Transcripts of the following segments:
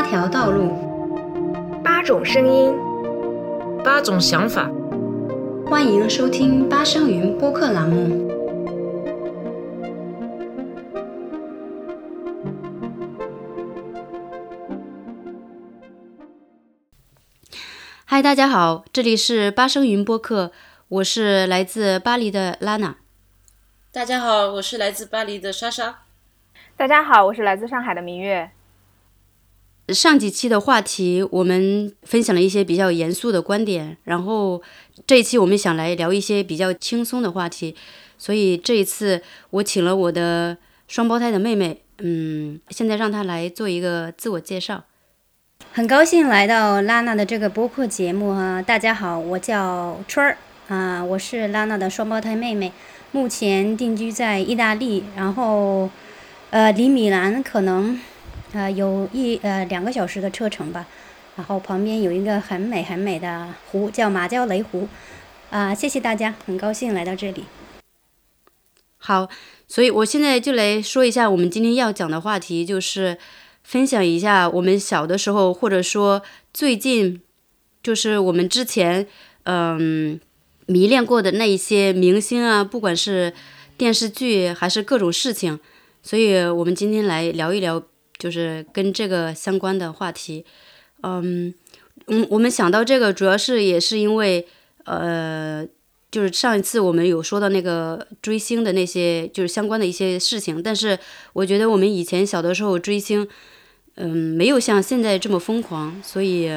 八条道路，八种声音，八种想法。欢迎收听八声云播客栏目。嗨，大家好，这里是八声云播客，我是来自巴黎的拉娜。大家好，我是来自巴黎的莎莎。大家好，我是来自上海的明月。上几期的话题，我们分享了一些比较严肃的观点，然后这一期我们想来聊一些比较轻松的话题，所以这一次我请了我的双胞胎的妹妹，嗯，现在让她来做一个自我介绍。很高兴来到拉娜的这个播客节目哈，大家好，我叫春儿啊，我是拉娜的双胞胎妹妹，目前定居在意大利，然后呃离米兰可能。呃，有一呃两个小时的车程吧，然后旁边有一个很美很美的湖，叫马焦雷湖，啊，谢谢大家，很高兴来到这里。好，所以我现在就来说一下我们今天要讲的话题，就是分享一下我们小的时候，或者说最近，就是我们之前嗯迷恋过的那一些明星啊，不管是电视剧还是各种事情，所以我们今天来聊一聊。就是跟这个相关的话题，嗯嗯，我们想到这个主要是也是因为，呃，就是上一次我们有说到那个追星的那些就是相关的一些事情，但是我觉得我们以前小的时候追星，嗯，没有像现在这么疯狂，所以，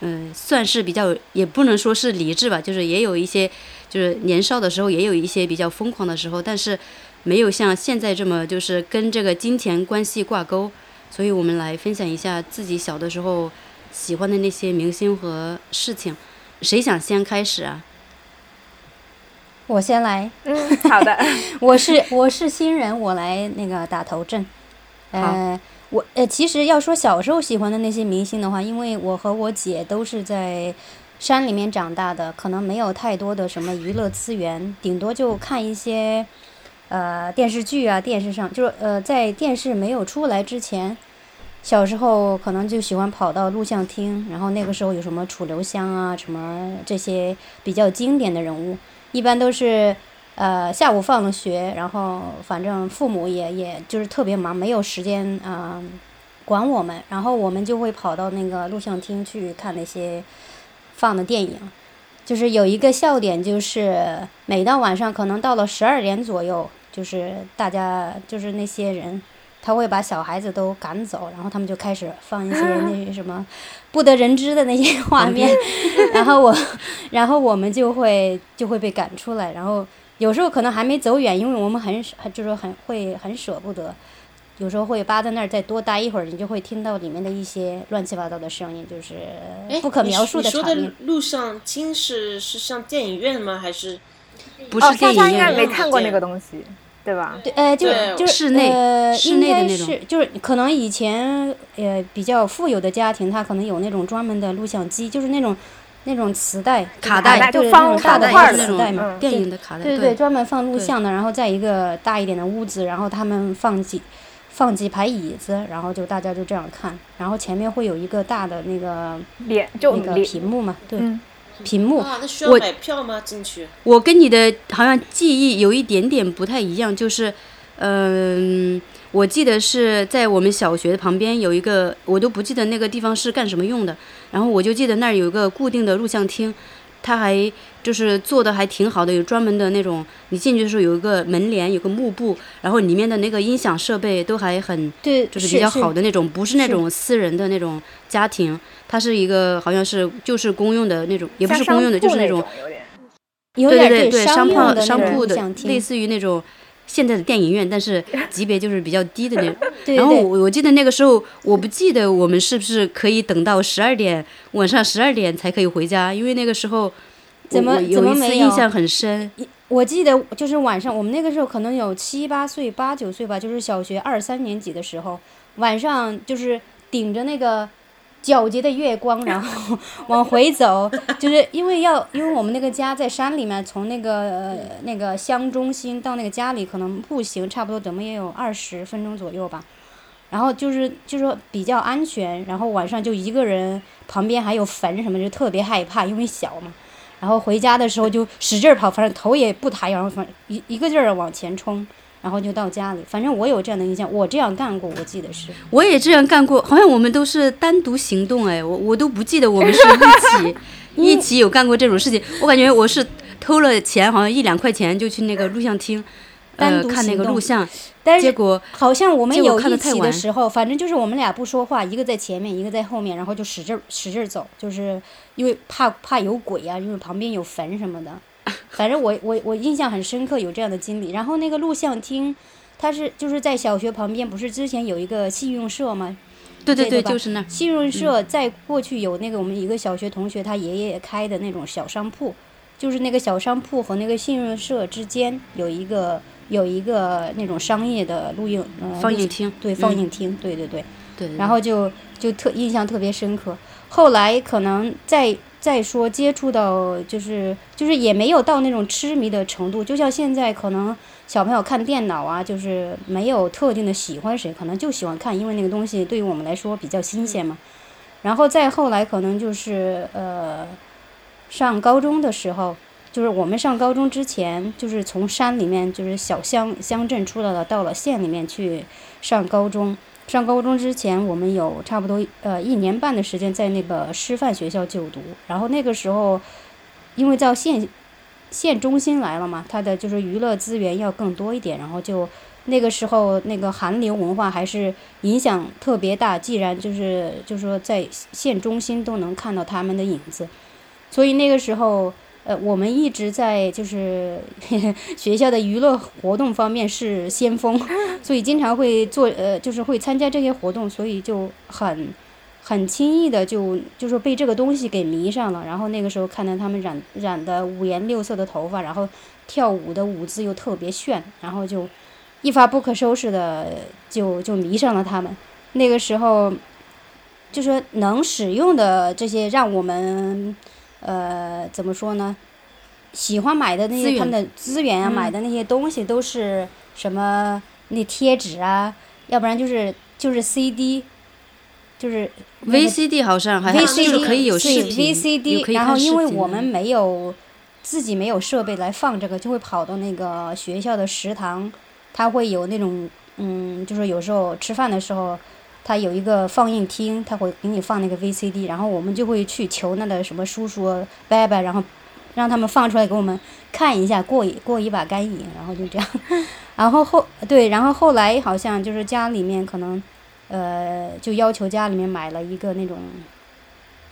嗯，算是比较也不能说是理智吧，就是也有一些就是年少的时候也有一些比较疯狂的时候，但是。没有像现在这么就是跟这个金钱关系挂钩，所以我们来分享一下自己小的时候喜欢的那些明星和事情。谁想先开始啊？我先来。嗯，好的。我是我是新人，我来那个打头阵。呃，我呃，其实要说小时候喜欢的那些明星的话，因为我和我姐都是在山里面长大的，可能没有太多的什么娱乐资源，顶多就看一些。呃，电视剧啊，电视上就是呃，在电视没有出来之前，小时候可能就喜欢跑到录像厅，然后那个时候有什么楚留香啊，什么这些比较经典的人物，一般都是呃下午放了学，然后反正父母也也就是特别忙，没有时间啊管我们，然后我们就会跑到那个录像厅去看那些放的电影。就是有一个笑点，就是每到晚上，可能到了十二点左右。就是大家，就是那些人，他会把小孩子都赶走，然后他们就开始放一些那 什么不得人知的那些画面，然后我，然后我们就会就会被赶出来，然后有时候可能还没走远，因为我们很就是很会很舍不得，有时候会扒在那儿再多待一会儿，你就会听到里面的一些乱七八糟的声音，就是不可描述的场面。你说的录像厅是是上电影院吗？还是不是电影院？应该没看过那个东西。对吧？对，呃，就就是室内，呃，室内的那种，就是可能以前呃比较富有的家庭，他可能有那种专门的录像机，就是那种那种磁带、卡带，就是那种大的磁带嘛，电影的卡带，对对，专门放录像的。然后在一个大一点的屋子，然后他们放几放几排椅子，然后就大家就这样看，然后前面会有一个大的那个脸，就那个屏幕嘛，对。屏幕，我需要买票吗？进去？我跟你的好像记忆有一点点不太一样，就是，嗯，我记得是在我们小学旁边有一个，我都不记得那个地方是干什么用的，然后我就记得那儿有一个固定的录像厅。他还就是做的还挺好的，有专门的那种，你进去的时候有一个门帘，有个幕布，然后里面的那个音响设备都还很，对，就是比较好的那种，不是那种私人的那种家庭，它是一个好像是就是公用的那种，也不是公用的，就是那种，有点，对对对，商铺商铺的，类似于那种现在的电影院，但是 级别就是比较低的那种。然后我我记得那个时候，我不记得我们是不是可以等到十二点晚上十二点才可以回家，因为那个时候。怎么怎么没有？印象很深。我记得就是晚上，我们那个时候可能有七八岁、八九岁吧，就是小学二三年级的时候，晚上就是顶着那个皎洁的月光，然后 往回走，就是因为要，因为我们那个家在山里面，从那个那个乡中心到那个家里，可能步行差不多怎么也有二十分钟左右吧。然后就是就是说比较安全，然后晚上就一个人，旁边还有坟什么，就特别害怕，因为小嘛。然后回家的时候就使劲跑，反正头也不抬，然后反一一个劲儿往前冲，然后就到家里。反正我有这样的印象，我这样干过，我记得是。我也这样干过，好像我们都是单独行动哎，我我都不记得我们是一起 一起有干过这种事情。我感觉我是偷了钱，好像一两块钱就去那个录像厅，呃，看那个录像。但是结果好像我们有一起的太晚时候，反正就是我们俩不说话，一个在前面，一个在后面，然后就使劲使劲走，就是因为怕怕有鬼啊，因为旁边有坟什么的。反正我我我印象很深刻，有这样的经历。然后那个录像厅，它是就是在小学旁边，不是之前有一个信用社吗？对对对，就是那信用社在过去有那个我们一个小学同学他爷爷开的那种小商铺，就是那个小商铺和那个信用社之间有一个有一个那种商业的录影呃放映厅对嗯放映厅，对对对。对，然后就就特印象特别深刻。后来可能再再说接触到，就是就是也没有到那种痴迷的程度，就像现在可能小朋友看电脑啊，就是没有特定的喜欢谁，可能就喜欢看，因为那个东西对于我们来说比较新鲜嘛。然后再后来可能就是呃，上高中的时候。就是我们上高中之前，就是从山里面，就是小乡乡镇出来了，到了县里面去上高中。上高中之前，我们有差不多呃一年半的时间在那个师范学校就读。然后那个时候，因为到县县中心来了嘛，它的就是娱乐资源要更多一点。然后就那个时候那个韩流文化还是影响特别大。既然就是就是说在县中心都能看到他们的影子，所以那个时候。呃，我们一直在就是 学校的娱乐活动方面是先锋，所以经常会做呃，就是会参加这些活动，所以就很很轻易的就就是被这个东西给迷上了。然后那个时候看到他们染染的五颜六色的头发，然后跳舞的舞姿又特别炫，然后就一发不可收拾的就就迷上了他们。那个时候就说能使用的这些让我们。呃，怎么说呢？喜欢买的那些他们的资源啊，嗯买的那些东西都是什么？那贴纸啊，要不然就是就是 CD，就是 VCD 好像还就是 VCD 可以有视对频，VCD，然后因为我们没有自己没有设备来放这个，就会跑到那个学校的食堂，它会有那种嗯，就是有时候吃饭的时候。它有一个放映厅，它会给你放那个 VCD，然后我们就会去求那个什么叔叔伯伯，然后让他们放出来给我们看一下，过一过一把干瘾，然后就这样。然后后对，然后后来好像就是家里面可能，呃，就要求家里面买了一个那种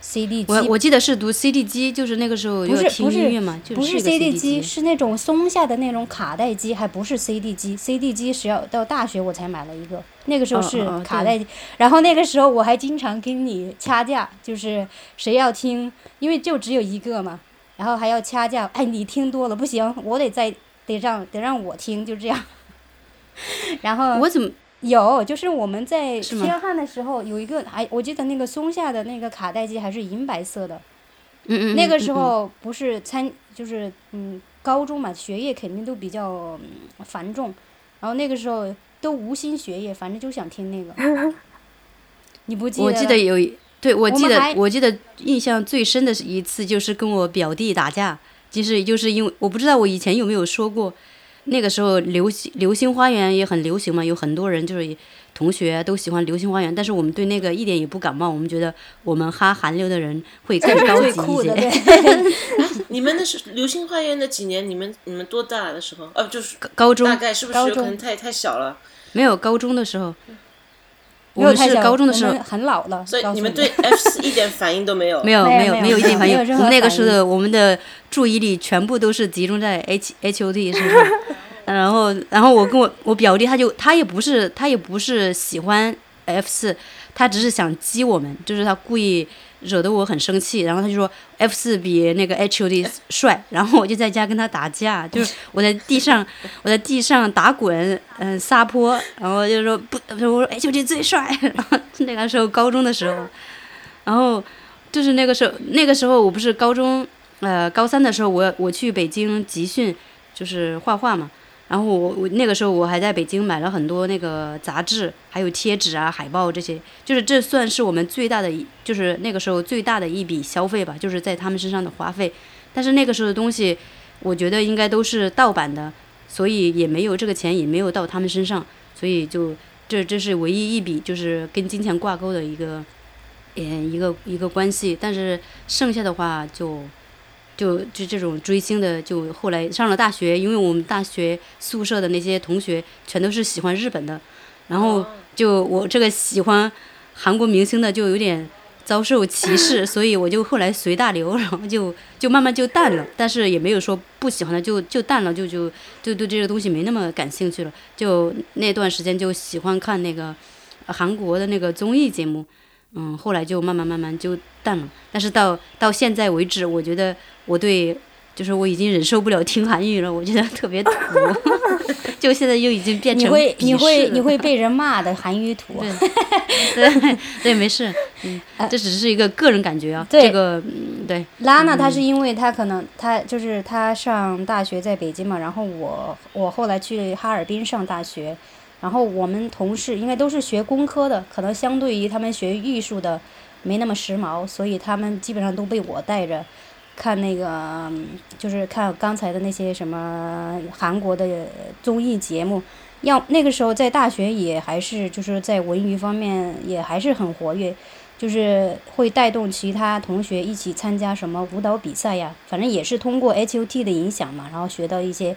CD 机，我我记得是读 CD 机，就是那个时候不是要听不是音乐嘛，就不是 CD 机机，，是那种松下的那种卡带机，还不是 CD 机。CD 机是要到大学我才买了一个，那个时候是哦哦哦卡带机。然后那个时候我还经常跟你掐架，就是谁要听，因为就只有一个嘛，然后还要掐架。哎，你听多了不行，我得再得让得让我听，就这样。然后我怎么有，就是我们在是吗天汉的时候有一个，还我记得那个松下的那个卡带机还是银白色的。嗯嗯那个时候不是参，就是嗯，高中嘛，学业肯定都比较、嗯繁重，然后那个时候都无心学业，反正就想听那个。你不记得我？记得有一，对我记得我我记得印象最深的一次，就是跟我表弟打架，就是就是因为我不知道我以前有没有说过，那个时候流星流星花园也很流行嘛，有很多人就是同学都喜欢流星花园，但是我们对那个一点也不感冒，我们觉得我们哈韩流的人会更高级一最酷的，些。你们那是《流星花园》的几年？你们你们多大的时候？呃，就是高中大概是不是有可高中能太太小了？没有高中的时候，我们是高中的时候很老了。所以你们对 F 四一点反应都没有？没有没有没有一点反应，我们那个时候我们的注意力全部都是集中在 H H O T 身上，然后然后我跟我我表弟他就他也不是他也不是喜欢 F 四，他只是想激我们，就是他故意惹得我很生气，然后他就说 F 四比那个 H U D 帅，然后我就在家跟他打架，就是我在地上 我在地上打滚，嗯、撒泼，然后就说不，我说 H U D 最帅，然后那个时候高中的时候，然后就是那个时候那个时候我不是高中呃高三的时候我我去北京集训，就是画画嘛。然后我我那个时候我还在北京买了很多那个杂志，还有贴纸啊、海报这些，就是这算是我们最大的，就是那个时候最大的一笔消费吧，就是在他们身上的花费。但是那个时候的东西，我觉得应该都是盗版的，所以也没有这个钱也没有到他们身上，所以就这这是唯一一笔就是跟金钱挂钩的一个，嗯一个一个关系。但是剩下的话就。就就这种追星的，就后来上了大学，因为我们大学宿舍的那些同学全都是喜欢日本的，然后就我这个喜欢韩国明星的就有点遭受歧视，所以我就后来随大流，然后就就慢慢就淡了，但是也没有说不喜欢的就就淡了，就就就对这个东西没那么感兴趣了，就那段时间就喜欢看那个韩国的那个综艺节目。嗯，后来就慢慢慢慢就淡了，但是到到现在为止，我觉得我对，就是我已经忍受不了听韩语了，我觉得特别土，就现在又已经变成你会你会你会被人骂的韩语土，对对没事，嗯，这只是一个个人感觉啊，这个嗯对。拉娜她是因为她可能她就是她上大学在北京嘛，然后我我后来去哈尔滨上大学。然后我们同事应该都是学工科的，可能相对于他们学艺术的没那么时髦，所以他们基本上都被我带着看那个，就是看刚才的那些什么韩国的综艺节目。要那个时候在大学也还是就是在文娱方面也还是很活跃，就是会带动其他同学一起参加什么舞蹈比赛呀，反正也是通过 HOT 的影响嘛，然后学到一些。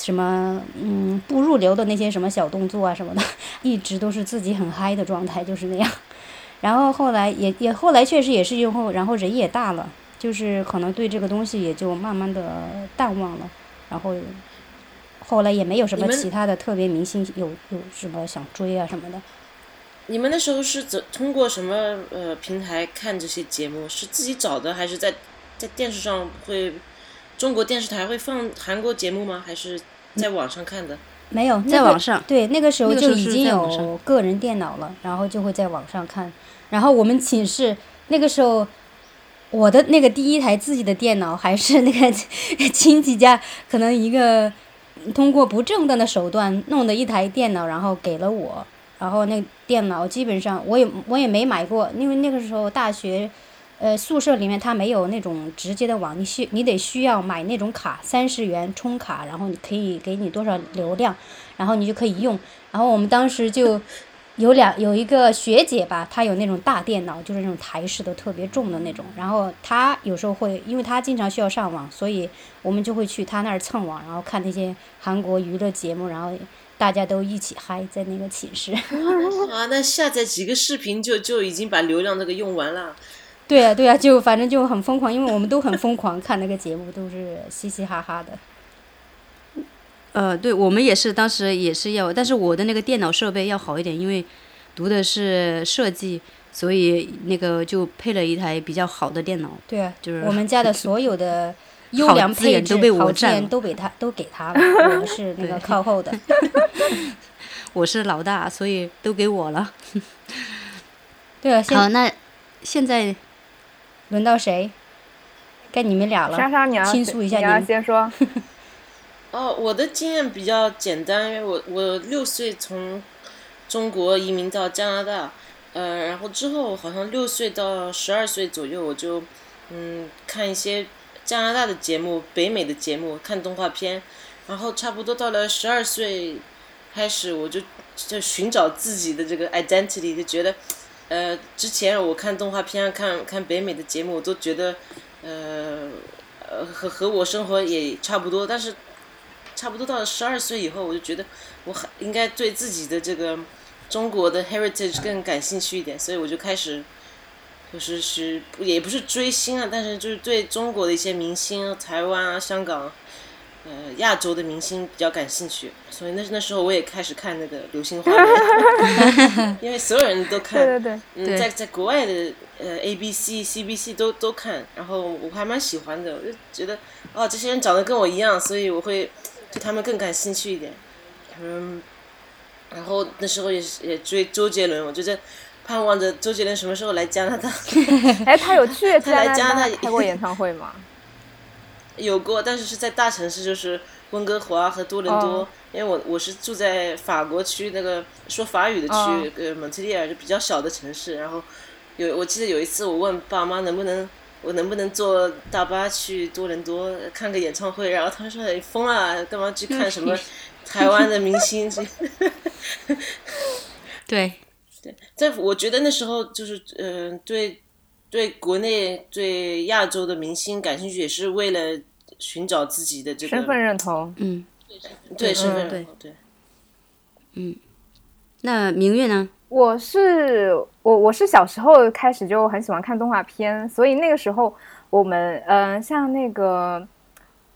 什么嗯不入流的那些什么小动作啊什么的，一直都是自己很嗨的状态，就是那样。然后后来也也后来确实也是以后，然后人也大了，就是可能对这个东西也就慢慢的淡忘了。然后后来也没有什么其他的特别明星有有什么想追啊什么的。你们那时候是怎通过什么呃平台看这些节目？是自己找的，还是在在电视上会？中国电视台会放韩国节目吗？还是在网上看的？没有，在网上。对，那个时候就已经有个人电脑了，然后就会在网上看。然后我们寝室那个时候，我的那个第一台自己的电脑还是那个亲戚家，可能一个通过不正当的手段弄的一台电脑，然后给了我。然后那电脑基本上我也我也没买过，因为那个时候大学。呃，宿舍里面它没有那种直接的网，你需你得需要买那种卡，三十元充卡，然后你可以给你多少流量，然后你就可以用。然后我们当时就有两有一个学姐吧，她有那种大电脑，就是那种台式的特别重的那种。然后她有时候会，因为她经常需要上网，所以我们就会去她那儿蹭网，然后看那些韩国娱乐节目，然后大家都一起嗨在那个寝室。啊，那下载几个视频就就已经把流量这个用完了。对呀，对呀，就反正就很疯狂，因为我们都很疯狂看那个节目，都是嘻嘻哈哈的。呃，对我们也是，当时也是要，但是我的那个电脑设备要好一点，因为读的是设计，所以那个就配了一台比较好的电脑。对啊，就是我们家的 所有的优良配置、好资源都给他都给他了，我是那个靠后的。我是老大，所以都给我了。对啊，好，那现在。轮到谁？该你们俩了。莎莎，你要倾诉一下，你要先说。哦，我的经验比较简单，因为我我六岁从中国移民到加拿大，呃，然后之后好像六岁到十二岁左右，我就嗯看一些加拿大的节目、北美的节目，看动画片，然后差不多到了十二岁开始，我就就寻找自己的这个 identity，就觉得。呃，之前我看动画片，看看北美的节目，我都觉得，呃，呃，和和我生活也差不多。但是，差不多到了十二岁以后，我就觉得，我还应该对自己的这个中国的 heritage 更感兴趣一点，所以我就开始，就是是也不是追星啊，但是就是对中国的一些明星，台湾啊、香港。呃，亚洲的明星比较感兴趣，所以那那时候我也开始看那个《流星花园》，因为所有人都看，对对对，嗯，在在国外的呃 A B C C B C 都都看，然后我还蛮喜欢的，我就觉得哦，这些人长得跟我一样，所以我会对他们更感兴趣一点，嗯，然后那时候也也追周杰伦，我就在盼望着周杰伦什么时候来加拿大。哎，他有去 加拿大。开过演唱会吗？有过，但是是在大城市，就是温哥华和多伦多，哦因为我我是住在法国区那个说法语的区，哦呃，蒙特利尔就比较小的城市。然后有我记得有一次我问爸妈能不能我能不能坐大巴去多伦多看个演唱会，然后他们说你疯了，干嘛去看什么 台湾的明星？这对，对，在我觉得那时候就是嗯、呃对对国内对亚洲的明星感兴趣，也是为了寻找自己的这个身份认同。嗯，对身份对认同对。那明月呢？我是我我是小时候开始就很喜欢看动画片，所以那个时候我们嗯、呃像那个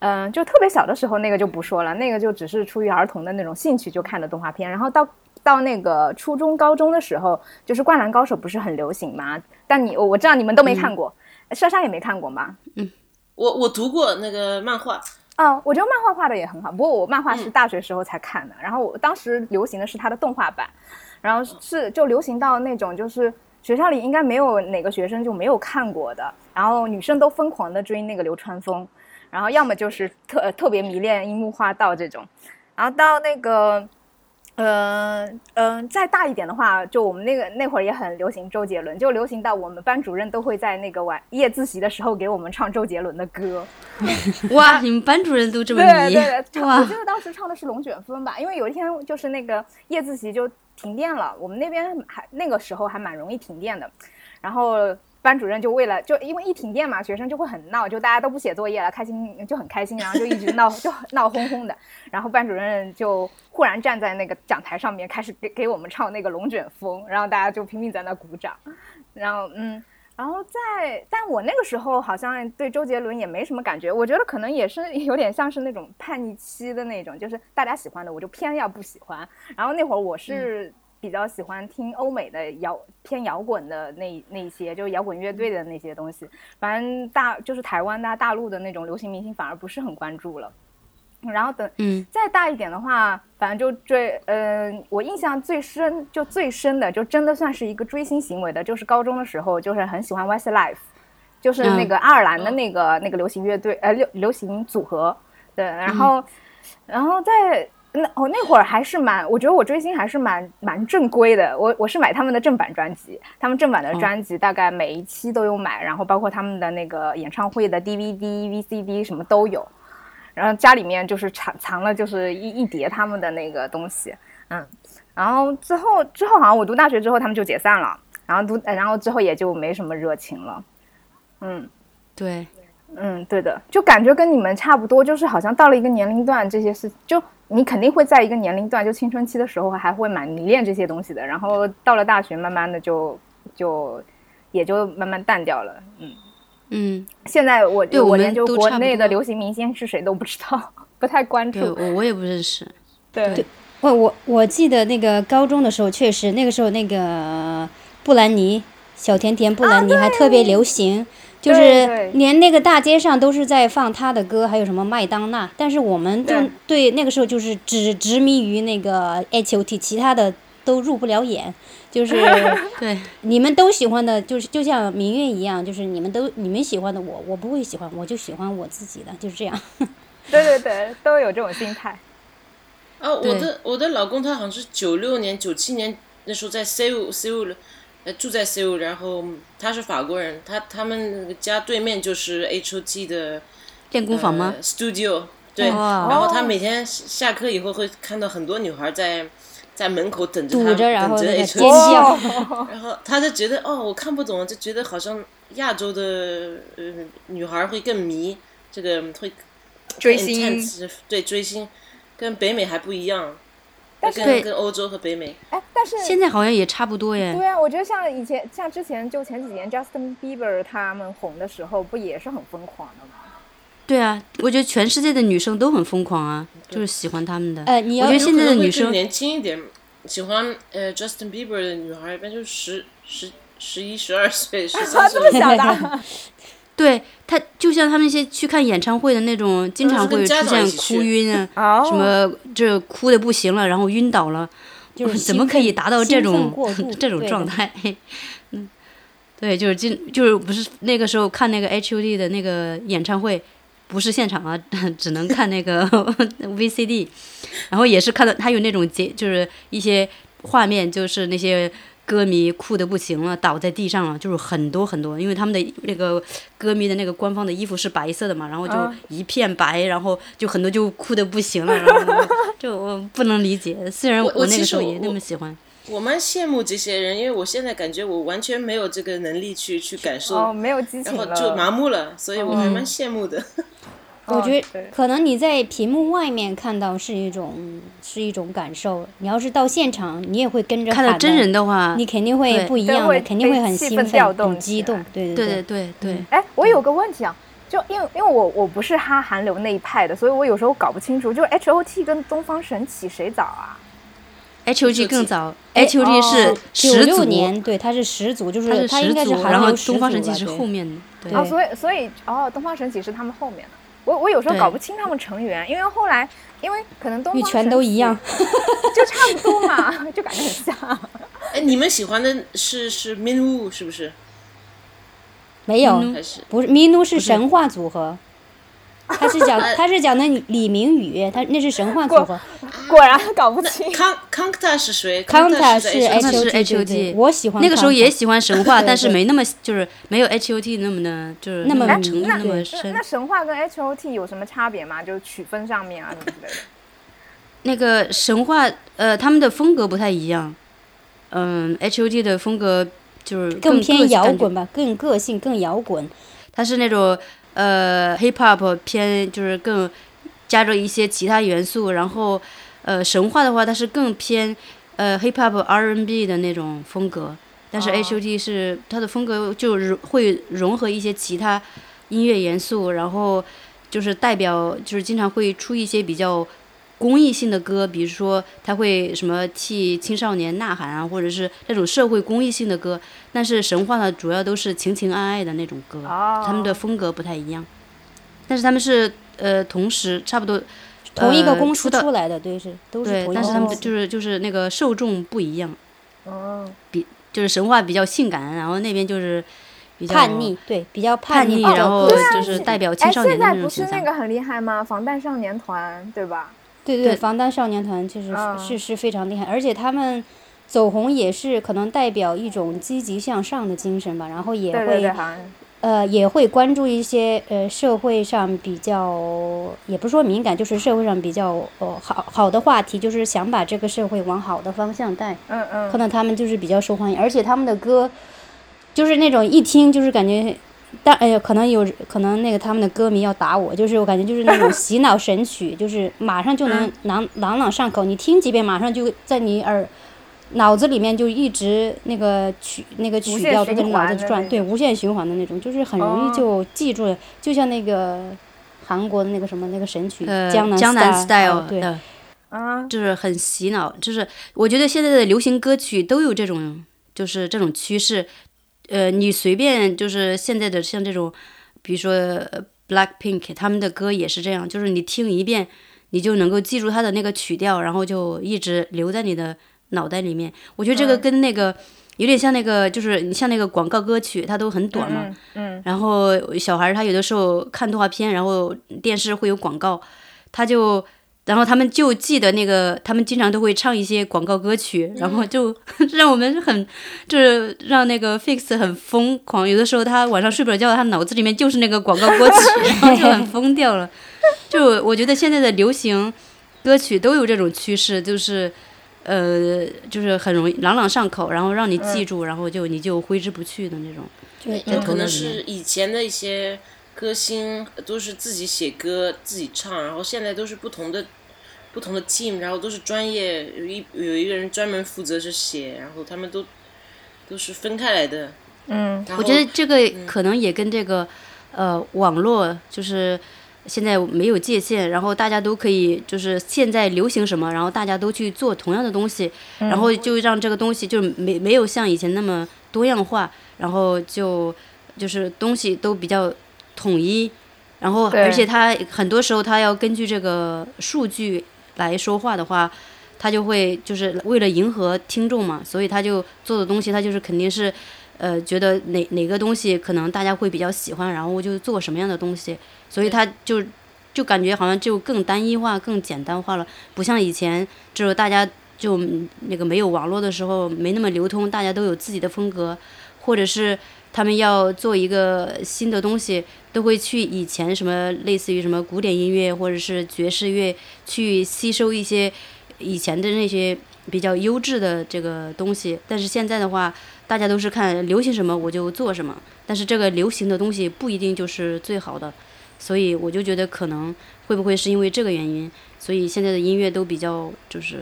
嗯、呃就特别小的时候那个就不说了，那个就只是出于儿童的那种兴趣就看的动画片，然后到。到那个初中、高中的时候，就是《灌篮高手》不是很流行吗？但你我我知道你们都没看过，莎莎也没看过吗？我我读过那个漫画，哦，我觉得漫画画的也很好，不过我漫画是大学时候才看的，然后我当时流行的是它的动画版，然后是就流行到那种就是学校里应该没有哪个学生就没有看过的，然后女生都疯狂的追那个流川枫，然后要么就是特呃特别迷恋樱木花道这种，然后到那个。呃嗯、呃，再大一点的话，就我们那个那会儿也很流行周杰伦，就流行到我们班主任都会在那个晚夜自习的时候给我们唱周杰伦的歌。哇，你们班主任都这么迷？对对对，唱我记得当时唱的是《龙卷风》吧，因为有一天就是那个夜自习就停电了，我们那边还那个时候还蛮容易停电的，然后班主任就为了就因为一停电嘛，学生就会很闹，就大家都不写作业了，开心就很开心，然后就一直闹就闹哄哄的，然后班主任就忽然站在那个讲台上面开始给给我们唱那个《龙卷风》，然后大家就拼命在那鼓掌，然后嗯。然后在，但我那个时候好像对周杰伦也没什么感觉，我觉得可能也是有点像是那种叛逆期的那种，就是大家喜欢的我就偏要不喜欢。然后那会儿我是比较喜欢听欧美的摇偏摇滚的那那些，就是摇滚乐队的那些东西。反正大就是台湾的大陆的那种流行明星反而不是很关注了。然后等嗯再大一点的话，反正就追，嗯、我印象最深就最深的，就真的算是一个追星行为的，就是高中的时候，就是很喜欢 Westlife，就是那个爱尔兰的那个、那个流行乐队，呃，流流行组合，对，然后，然后在那我、那会儿还是蛮，我觉得我追星还是蛮蛮正规的，我我是买他们的正版专辑，他们正版的专辑大概每一期都有买，然后包括他们的那个演唱会的 DVD、VCD 什么都有。然后家里面就是藏藏了就是一一叠他们的那个东西，嗯，然后之后之后好像我读大学之后他们就解散了，然后读呃然后之后也就没什么热情了，嗯。对，嗯，对的，就感觉跟你们差不多，就是好像到了一个年龄段，这些事就你肯定会在一个年龄段，就青春期的时候还会蛮迷恋这些东西的，然后到了大学，慢慢的就就也就慢慢淡掉了，嗯。嗯，现在我我对我连就国内的流行明星是谁都不知道，不太关对注。我我也不认识。对我我我记得那个高中的时候，确实那个时候那个布兰妮小甜甜布兰妮还特别流行，就是连那个大街上都是在放他的歌，还有什么麦当娜。但是我们就对对那个时候就是只执迷于那个 H.O.T，其他的都入不了眼。就是对，你们都喜欢的，就是就像明月一样，就是你们都你们喜欢的我，我不会喜欢，我就喜欢我自己的，就是这样。对对对，都有这种心态。啊，我的我的老公他好像是九六年、九七年那时候在 Seoul Seoul，呃，住在 Seoul，然后他是法国人，他他们家对面就是 H.O.T 的练功房吗呃？？Studio，对，哇然后他每天下课以后会看到很多女孩在在门口等着他，等着尖叫。然后他就觉得哦，我看不懂，就觉得好像亚洲的呃女孩会更迷这个会追星对追星，跟北美还不一样，但是对跟跟欧洲和北美。哎，但是现在好像也差不多耶。对啊，我觉得像以前，像之前就前几年 Justin Bieber 他们红的时候，不也是很疯狂的吗？对啊，我觉得全世界的女生都很疯狂啊，就是喜欢他们的。呃，你要我觉得现在的女生年轻一点，喜欢呃 Justin Bieber 的女孩一般就十十十一、十二岁、十三岁 这么。小的啊，对他，就像他们那些去看演唱会的那种，经常会出现哭晕啊，哦什么这哭的不行了，然后晕倒了，就是怎么可以达到这种 这种状态？嗯，对，就是经就是不是那个时候看那个 H.O.T 的那个演唱会，不是现场啊，只能看那个 VCD，然后也是看到他有那种节，就是一些画面，就是那些歌迷哭的不行了，倒在地上了，就是很多很多，因为他们的那个歌迷的那个官方的衣服是白色的嘛，然后就嗯一片白，然后就很多就哭的不行了，然后就我不能理解，虽然我我那个时候也那么喜欢。我蛮羡慕这些人，因为我现在感觉我完全没有这个能力去去感受，哦，没有激情了，然后就麻木了，所以我还嗯蛮羡慕的。哦 我觉得可能你在屏幕外面看到是一种是一种感受，你要是到现场，你也会跟着看到真人的话，你肯定会不一样的，肯定会很兴奋、调动很激动。对对对对对对，哎，我有个问题啊，就因为因为我我不是哈韩流那一派的，所以我有时候搞不清楚，就是 H O T 跟东方神起谁早啊？H O G 更早哎，H O G 是哦九始祖，六年，对，它是始祖，就是它应该是始祖，然后韩流始东方神起祖吧对是后面的，对对哦，所以所以哦，东方神起是他们后面的。我我有时候搞不清他们成员，因为后来因为可能东方神起都一样，就差不多嘛，就感觉很像。哎，你们喜欢的是是 Minwoo 是不是？没有，不是 Minu 是神话组合，他是讲 他是讲的李明宇，他那是神话组合果然搞不清。康康塔是谁，Kanta 是是 H O 对我喜欢那个时候也喜欢神话，但是没那么就是没有 H O T 那么的，就是那么么程度那那么那深那。神话跟 H O T 有什么差别吗？就是曲风上面啊什么之类的。那个神话，呃，他们的风格不太一样。嗯，H O T 的风格就是更偏摇滚吧，更个性，更摇滚。他是那种呃 hip hop 偏就是更加入一些其他元素，然后呃神话的话它是更偏呃 hip hop R&B 的那种风格，但是哦 H O T 是它的风格就是会融合一些其他音乐元素，然后就是代表就是经常会出一些比较。公益性的歌，比如说他会什么替青少年呐喊啊，或者是那种社会公益性的歌。但是神话呢，主要都是情情爱爱的那种歌。哦，他们的风格不太一样，但是他们是呃同时差不多同一个呃公司出来的，对是都是对，同一但是他们。就是就是那个受众不一样，比，就是神话比较性感，然后那边就是比较叛逆，对，比较逆，叛逆，然后就是代表青哎，少年的现在不那种形象。是那个很厉害吗？防弹少年团，对吧？对对，对防弹少年团确实是、嗯是是非常厉害，而且他们走红也是可能代表一种积极向上的精神吧，然后也会对对对，呃也会关注一些呃社会上比较也不是说敏感，就是社会上比较呃好好的话题，就是想把这个社会往好的方向带，嗯嗯。可能他们就是比较受欢迎，而且他们的歌就是那种一听就是感觉。但哎呀，可能有可能那个他们的歌迷要打我，就是我感觉就是那种 洗脑神曲，就是马上就能朗朗朗上口，你听几遍，马上就在你耳脑子里面就一直那个曲那个曲调都在脑子里转，对，无限循环的那种，就是很容哦。易就记住了，就像那个韩国的那个什么那个神曲呃，江南江南哦对，的，啊，就是很洗脑，就是我觉得现在的流行歌曲都有这种，就是这种趋势。呃，你随便就是现在的像这种，比如说呃 Blackpink 他们的歌也是这样，就是你听一遍，你就能够记住它的那个曲调，然后就一直留在你的脑袋里面。我觉得这个嗯跟那个、有点像那个，就是你像那个广告歌曲，它都很短嘛。嗯嗯然后小孩儿他有的时候看动画片，然后电视会有广告，他就，然后他们就记得那个，他们经常都会唱一些广告歌曲，然后就 让我们很，就是让那个 Fix 很疯狂。有的时候他晚上睡不着觉，他脑子里面就是那个广告歌曲，然后就很疯掉了。就我觉得现在的流行歌曲都有这种趋势，就是。呃，就是很容易朗朗上口，然后让你记住，然后就你就挥之不去的那种。对有可能是以前的一些歌星都是自己写歌自己唱，然后现在都是不同的不同的 team，然后都是专业，有一有一个人专门负责是写，然后他们都都是分开来的。嗯我觉得这个可能也跟这个，呃，网络就是现在没有界限，然后大家都可以就是现在流行什么，然后大家都去做同样的东西，然后就让这个东西就是没没有像以前那么多样化，然后就就是东西都比较统一，然后而且他很多时候他要根据这个数据来说话的话。他就会就是为了迎合听众嘛，所以他就做的东西，他就是肯定是呃，觉得哪哪个东西可能大家会比较喜欢，然后我就做什么样的东西，所以他就就感觉好像就更单一化、更简单化了，不像以前就是大家就那个没有网络的时候没那么流通，大家都有自己的风格，或者是他们要做一个新的东西，都会去以前什么类似于什么古典音乐或者是爵士乐去吸收一些以前的那些比较优质的这个东西，但是现在的话。大家都是看流行什么我就做什么，但是这个流行的东西不一定就是最好的，所以我就觉得可能会不会是因为这个原因，所以现在的音乐都比较就是，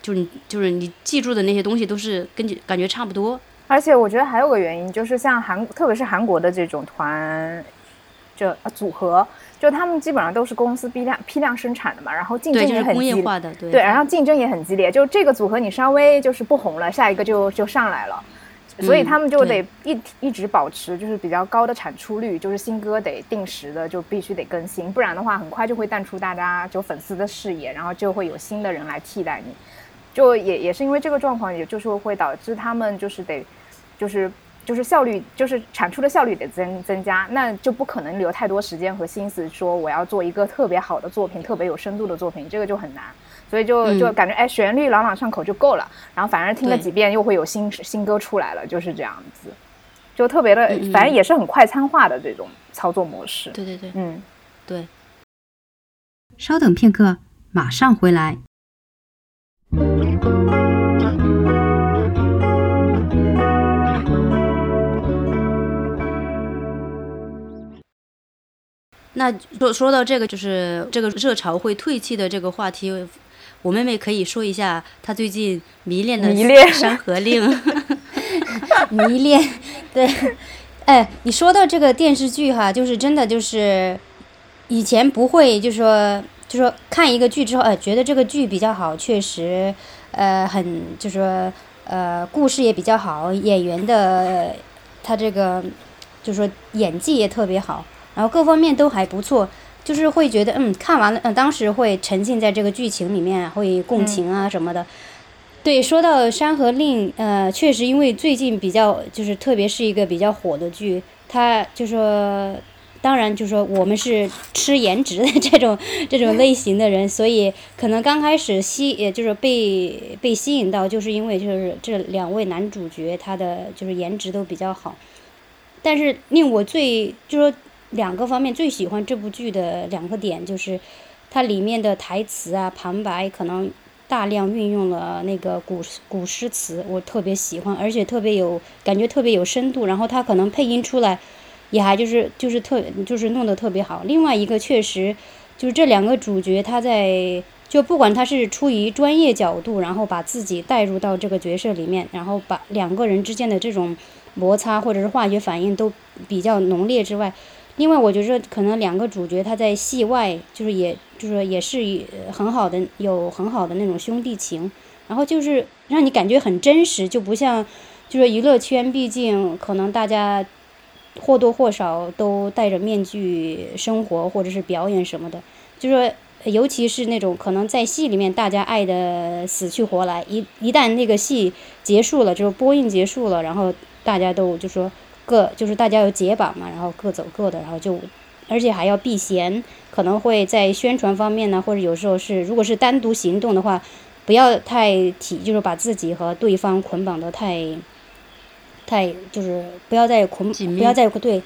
就是就是你记住的那些东西都是根据感觉差不多。而且我觉得还有个原因，就是像韩，特别是韩国的这种团，这组合。就他们基本上都是公司批量批量生产的嘛，然后竞争也很激烈，对，对，然后竞争也很激烈。就这个组合你稍微就是不红了，下一个就就上来了，所以他们就得一一直保持就是比较高的产出率，就是新歌得定时的就必须得更新，不然的话很快就会淡出大家就粉丝的视野，然后就会有新的人来替代你。就也也是因为这个状况，也就是会导致他们就是得就是。就是效率，就是产出的效率得增增加，那就不可能留太多时间和心思说我要做一个特别好的作品，特别有深度的作品，这个就很难。所以就就感觉哎，旋律朗朗上口就够了，然后反而听了几遍又会有新新歌出来了，就是这样子，就特别的，反正也是很快餐化的这种操作模式。对对对，嗯，对。稍等片刻，马上回来。那说说到这个，就是这个热潮会退去的这个话题，我妹妹可以说一下她最近迷恋的《山河令》。迷恋，对，哎，你说到这个电视剧哈，就是真的就是以前不会，就说就说看一个剧之后，哎，觉得这个剧比较好，确实，呃，很就说呃，故事也比较好，演员的他这个就说演技也特别好。然后各方面都还不错，就是会觉得，嗯，看完了，嗯，当时会沉浸在这个剧情里面，会共情啊什么的。对，说到《山河令》，呃，确实因为最近比较，就是特别是一个比较火的剧，它就说，当然就说我们是吃颜值的这种 这种类型的人，所以可能刚开始吸，也就是被被吸引到，就是因为就是这两位男主角他的就是颜值都比较好，但是令我最就说。两个方面最喜欢这部剧的两个点就是，它里面的台词啊旁白可能大量运用了那个古古诗词，我特别喜欢，而且特别有感觉，特别有深度。然后它可能配音出来，也还就是 就是特就是弄得特别好。另外一个确实就是这两个主角他在就不管他是出于专业角度，然后把自己带入到这个角色里面，然后把两个人之间的这种摩擦或者是化学反应都比较浓烈之外。另外，我觉着可能两个主角他在戏外就是也就是也是很好的有很好的那种兄弟情，然后就是让你感觉很真实，就不像就是娱乐圈，毕竟可能大家或多或少都戴着面具生活或者是表演什么的，就说尤其是那种可能在戏里面大家爱的死去活来，一一旦那个戏结束了，就是播映结束了，然后大家都就说。各就是大家有解绑嘛，然后各走各的，然后就，而且还要避嫌，可能会在宣传方面呢，或者有时候是如果是单独行动的话，不要太体，就是把自己和对方捆绑的太，太就是不要再捆，不要再对，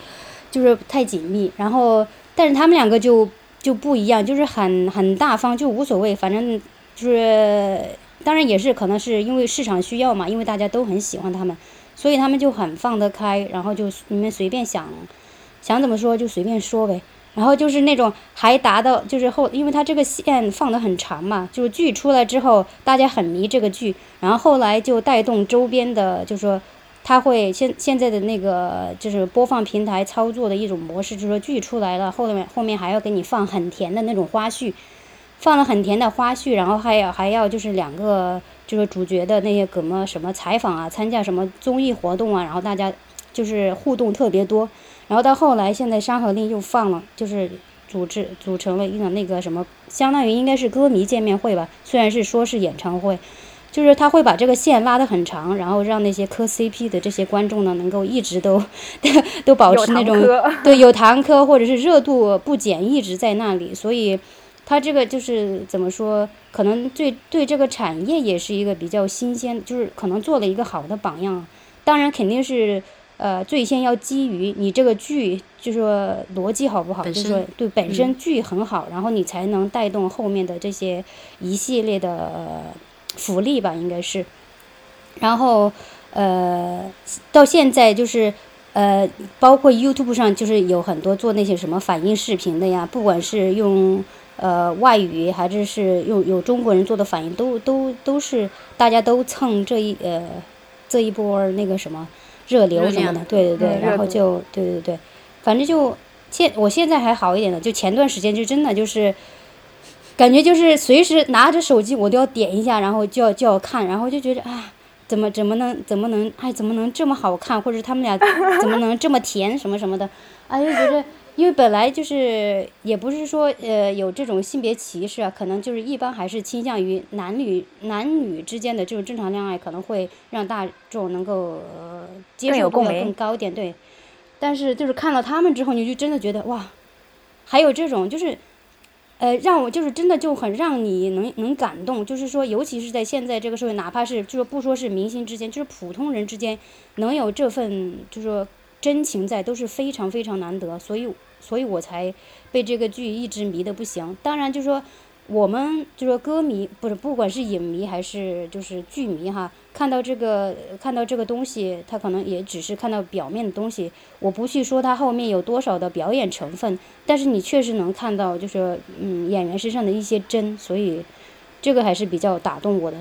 就是太紧密。然后，但是他们两个就就不一样，就是很很大方，就无所谓，反正就是，当然也是可能是因为市场需要嘛，因为大家都很喜欢他们。所以他们就很放得开，然后就你们随便想，想怎么说就随便说呗。然后就是那种还达到就是后，因为他这个线放得很长嘛，就是剧出来之后，大家很迷这个剧，然后后来就带动周边的，就是说他会现现在的那个就是播放平台操作的一种模式，就是说剧出来了，后面后面还要给你放很甜的那种花絮，放了很甜的花絮，然后还要还要就是两个。就是主角的那些什么什么采访啊，参加什么综艺活动啊，然后大家就是互动特别多。然后到后来，现在《山河令》又放了，就是组织组成了一个那个什么，相当于应该是歌迷见面会吧，虽然是说是演唱会。就是他会把这个线拉得很长，然后让那些磕 CP 的这些观众呢，能够一直都 都保持那种对有堂磕或者是热度不减，一直在那里。所以，他这个就是怎么说，可能对对这个产业也是一个比较新鲜，就是可能做了一个好的榜样。当然，肯定是呃，最先要基于你这个剧，就说逻辑好不好，就说对本身剧很好，然后你才能带动后面的这些一系列的。福利吧，应该是。然后，呃，到现在就是，呃，包括 YouTube 上就是有很多做那些什么反应视频的呀，不管是用呃外语还是是用有中国人做的反应，都都都是大家都蹭这一呃这一波那个什么热流什么的，对对对，然后就对对对，反正就现我现在还好一点的，就前段时间就真的就是。感觉就是随时拿着手机，我都要点一下，然后就要就要看，然后就觉得啊，怎么怎么能怎么能哎怎么能这么好看，或者他们俩怎么能这么甜什么什么的，哎就觉得，因为本来就是也不是说呃有这种性别歧视啊，可能就是一般还是倾向于男女男女之间的这种正常恋爱，可能会让大众能够接受度更高一点，对。但是就是看了他们之后，你就真的觉得哇，还有这种就是。呃，让我就是真的就很让你能能感动，就是说，尤其是在现在这个社会，哪怕是就是不说是明星之间，就是普通人之间，能有这份就是说真情在，都是非常非常难得，所以，所以我才被这个剧一直迷得不行。当然，就说。我们就说歌迷不是，不管是影迷还是就是剧迷哈，看到这个看到这个东西，他可能也只是看到表面的东西。我不去说他后面有多少的表演成分，但是你确实能看到，就是嗯演员身上的一些真，所以这个还是比较打动我的。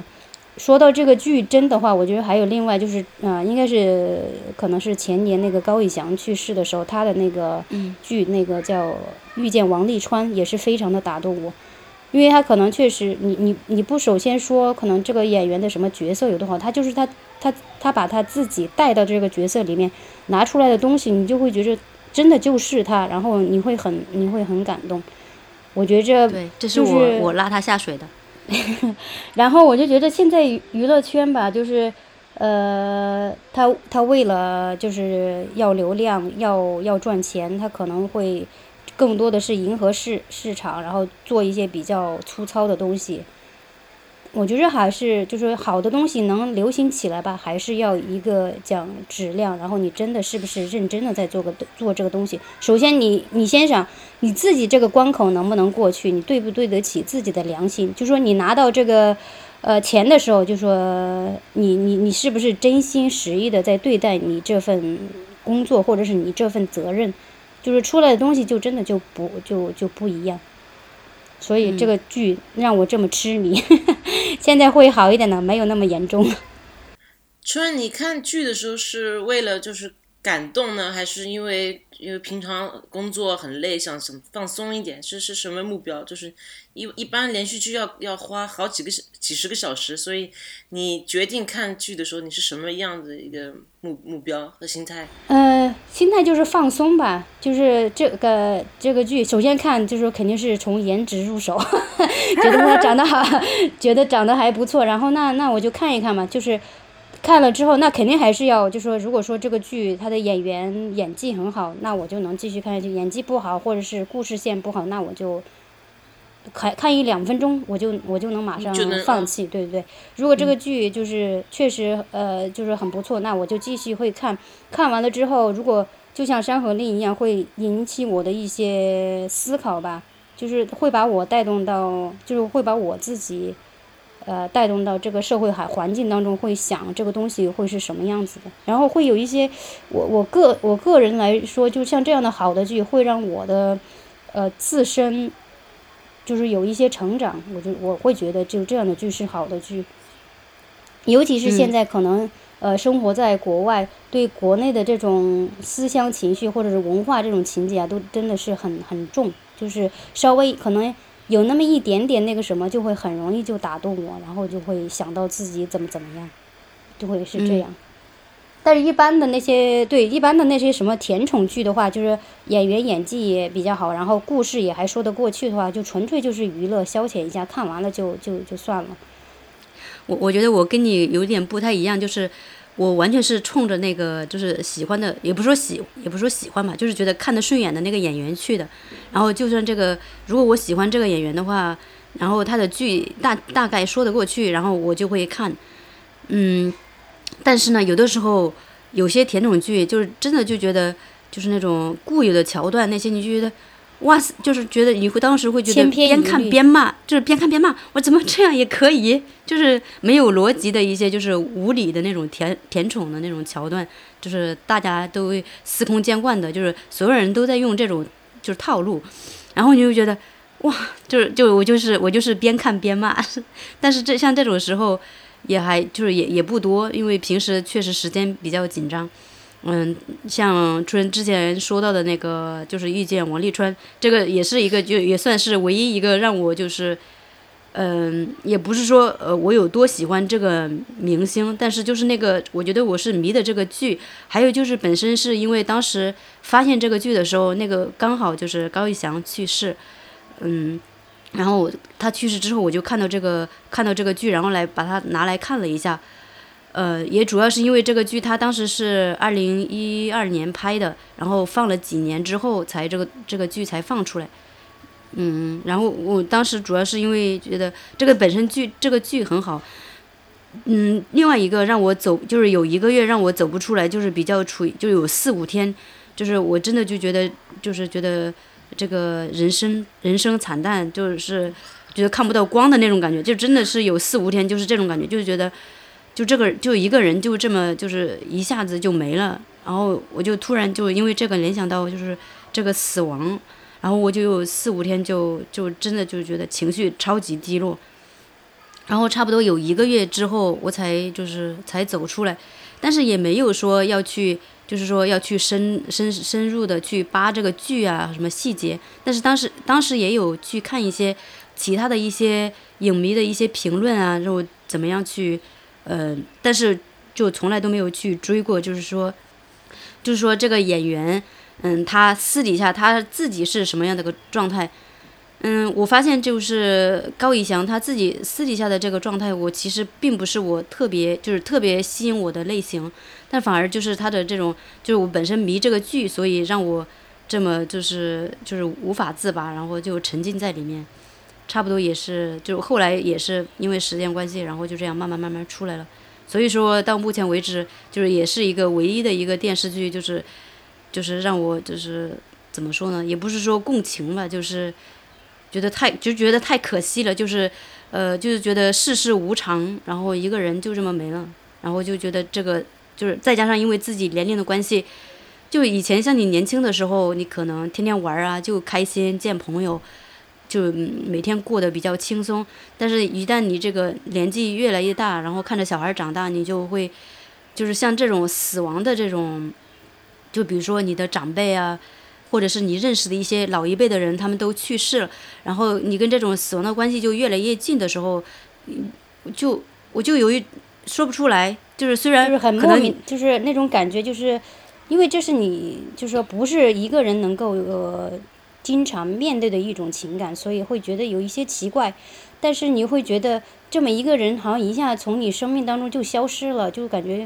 说到这个剧真的话，我觉得还有另外就是啊，应该是可能是前年那个高以翔去世的时候，他的那个剧那个叫《遇见王沥川》，也是非常的打动我。因为他可能确实，你你你不首先说可能这个演员的什么角色有多好，他就是他他他把他自己带到这个角色里面拿出来的东西，你就会觉得真的就是他，然后你会很你会很感动。我觉着对，这是我我拉他下水的。然后我就觉得现在娱乐圈吧，就是呃，他他为了就是要流量要要赚钱，他可能会。更多的是迎合市市场，然后做一些比较粗糙的东西。我觉得还是就是好的东西能流行起来吧，还是要一个讲质量。然后你真的是不是认真的在做个做这个东西？首先你你先想你自己这个关口能不能过去？你对不对得起自己的良心？就说你拿到这个呃钱的时候，就说你你你是不是真心实意的在对待你这份工作，或者是你这份责任？就是出来的东西就真的就不就就不一样，所以这个剧让我这么痴迷，现在会好一点了，没有那么严重。春，你看剧的时候是为了就是感动呢，还是因为？因为平常工作很累，想什放松一点，是是什么目标？就是一一般连续剧要要花好几个几十个小时，所以你决定看剧的时候，你是什么样的一个目目标和心态？呃，心态就是放松吧，就是这个这个剧，首先看就是肯定是从颜值入手，觉得他长得好，觉得长得还不错，然后那那我就看一看嘛，就是。看了之后，那肯定还是要，就说如果说这个剧它的演员演技很好，那我就能继续看下去。演技不好，或者是故事线不好，那我就看看一两分钟，我就我就能马上放弃，对不对。如果这个剧就是确实呃就是很不错，那我就继续会看。看完了之后，如果就像《山河令》一样，会引起我的一些思考吧，就是会把我带动到，就是会把我自己。呃，带动到这个社会环环境当中，会想这个东西会是什么样子的，然后会有一些，我我个我个人来说，就像这样的好的剧，会让我的，呃，自身，就是有一些成长，我就我会觉得就这样的剧是好的剧，尤其是现在可能呃生活在国外，对国内的这种思乡情绪或者是文化这种情节啊，都真的是很很重，就是稍微可能。有那么一点点那个什么，就会很容易就打动我，然后就会想到自己怎么怎么样，就会是这样。但是，一般的那些对一般的那些什么甜宠剧的话，就是演员演技也比较好，然后故事也还说得过去的话，就纯粹就是娱乐消遣一下，看完了就就就算了。我我觉得我跟你有点不太一样，就是我完全是冲着那个就是喜欢的，也不是说喜，也不是说喜欢吧，就是觉得看得顺眼的那个演员去的。然后就算这个，如果我喜欢这个演员的话，然后他的剧大大概说得过去，然后我就会看。嗯，但是呢，有的时候有些甜宠剧就是真的就觉得就是那种固有的桥段，那些你就觉得。哇塞，就是觉得你会当时会觉得边看边骂，就是边看边骂，我怎么这样也可以？就是没有逻辑的一些，就是无理的那种甜甜宠的那种桥段，就是大家都司空见惯的，就是所有人都在用这种就是套路，然后你就觉得哇，就是就我就是我就是边看边骂，但是这像这种时候也还就是也也不多，因为平时确实时间比较紧张。嗯，像春之前说到的那个，就是遇见王沥川，这个也是一个，就也算是唯一一个让我就是，嗯，也不是说呃我有多喜欢这个明星，但是就是那个我觉得我是迷的这个剧，还有就是本身是因为当时发现这个剧的时候，那个刚好就是高以翔去世，嗯，然后他去世之后，我就看到这个看到这个剧，然后来把它拿来看了一下。呃，也主要是因为这个剧，它当时是二零一二年拍的，然后放了几年之后才这个这个剧才放出来。嗯，然后我当时主要是因为觉得这个本身剧这个剧很好。嗯，另外一个让我走就是有一个月让我走不出来，就是比较处于就有四五天，就是我真的就觉得就是觉得这个人生人生惨淡，就是觉得看不到光的那种感觉，就真的是有四五天就是这种感觉，就是觉得。就这个，就一个人就这么就是一下子就没了，然后我就突然就因为这个联想到就是这个死亡，然后我就有四五天就就真的就觉得情绪超级低落，然后差不多有一个月之后我才就是才走出来，但是也没有说要去就是说要去深深深入的去扒这个剧啊什么细节，但是当时当时也有去看一些其他的一些影迷的一些评论啊，然后怎么样去。呃，但是就从来都没有去追过，就是说，就是说这个演员，嗯，他私底下他自己是什么样的个状态？嗯，我发现就是高以翔他自己私底下的这个状态，我其实并不是我特别就是特别吸引我的类型，但反而就是他的这种，就是我本身迷这个剧，所以让我这么就是就是无法自拔，然后就沉浸在里面。差不多也是，就后来也是因为时间关系，然后就这样慢慢慢慢出来了。所以说到目前为止，就是也是一个唯一的一个电视剧，就是就是让我就是怎么说呢，也不是说共情吧，就是觉得太就觉得太可惜了，就是呃就是觉得世事无常，然后一个人就这么没了，然后就觉得这个就是再加上因为自己年龄的关系，就以前像你年轻的时候，你可能天天玩啊，就开心见朋友。就每天过得比较轻松，但是一旦你这个年纪越来越大，然后看着小孩长大，你就会，就是像这种死亡的这种，就比如说你的长辈啊，或者是你认识的一些老一辈的人，他们都去世了，然后你跟这种死亡的关系就越来越近的时候，就我就有一说不出来，就是虽然就是很莫名，就是那种感觉，就是因为这是你，就是说不是一个人能够呃。经常面对的一种情感，所以会觉得有一些奇怪，但是你会觉得这么一个人好像一下从你生命当中就消失了，就感觉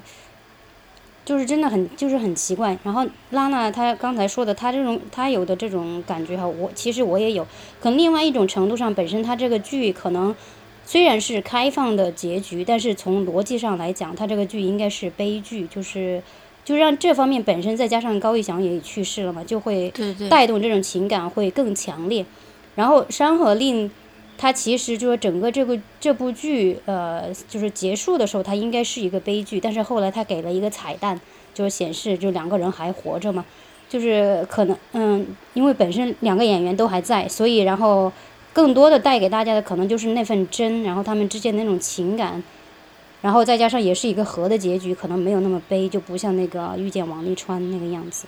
就是真的很就是很奇怪。然后拉娜她刚才说的，她这种她有的这种感觉哈，我其实我也有，可能另外一种程度上，本身她这个剧可能虽然是开放的结局，但是从逻辑上来讲，她这个剧应该是悲剧，就是。就让这方面本身再加上高以翔也去世了嘛，就会带动这种情感会更强烈。然后《山河令》，它其实就是整个这个这部剧，呃，就是结束的时候，它应该是一个悲剧。但是后来它给了一个彩蛋，就是显示就两个人还活着嘛，就是可能嗯，因为本身两个演员都还在，所以然后更多的带给大家的可能就是那份真，然后他们之间那种情感。然后再加上也是一个和的结局，可能没有那么悲，就不像那个遇见王沥川那个样子。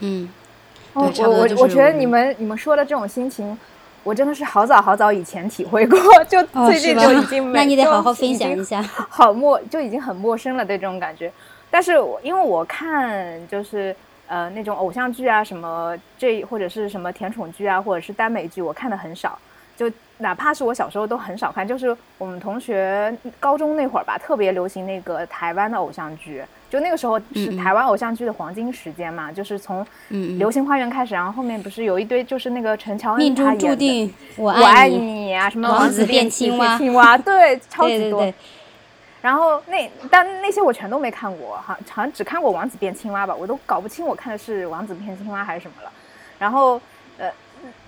嗯，我我我觉得你们你们说的这种心情，我真的是好早好早以前体会过，就最近就已经没，那你得好好分享一下。好陌就已经很陌生了对这种感觉，但是因为我看就是呃那种偶像剧啊什么这或者是什么甜宠剧啊或者是耽美剧，我看的很少。就哪怕是我小时候都很少看，就是我们同学高中那会儿吧，特别流行那个台湾的偶像剧，就那个时候是台湾偶像剧的黄金时间嘛，就是从《流星花园》开始，然后后面不是有一堆就是那个陈乔恩命中注定我爱你啊，什么王子变青蛙，青蛙对，超级多。然后那但那些我全都没看过，好好像只看过王子变青蛙吧，我都搞不清我看的是王子变青蛙还是什么了。然后呃。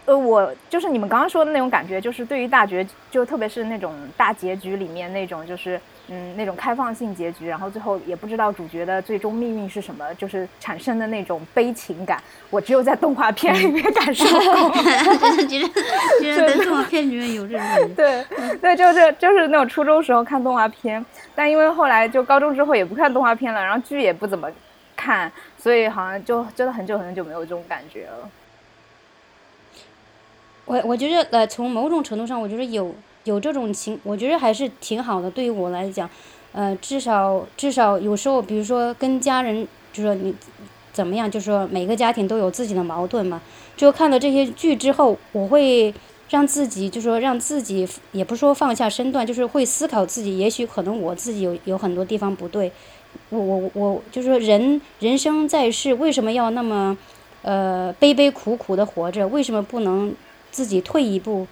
呃，我就是你们刚刚说的那种感觉，就是对于大结，就特别是那种大结局里面那种，就是嗯，那种开放性结局，然后最后也不知道主角的最终命运是什么，就是产生的那种悲情感，我只有在动画片里面感受过。其实，其实在动画片里面有这种。对，对，就是就是那种初中时候看动画片，但因为后来就高中之后也不看动画片了，然后剧也不怎么看，所以好像就真的很久很久没有这种感觉了。我我觉得呃，从某种程度上，我觉得有有这种情，我觉得还是挺好的。对于我来讲，呃，至少至少有时候，比如说跟家人，就说你怎么样，就说每个家庭都有自己的矛盾嘛。就看了这些剧之后，我会让自己，就说让自己，也不说放下身段，就是会思考自己，也许可能我自己有有很多地方不对。我我我，就是说人人生在世，为什么要那么呃悲悲苦苦的活着？为什么不能？自己退一步，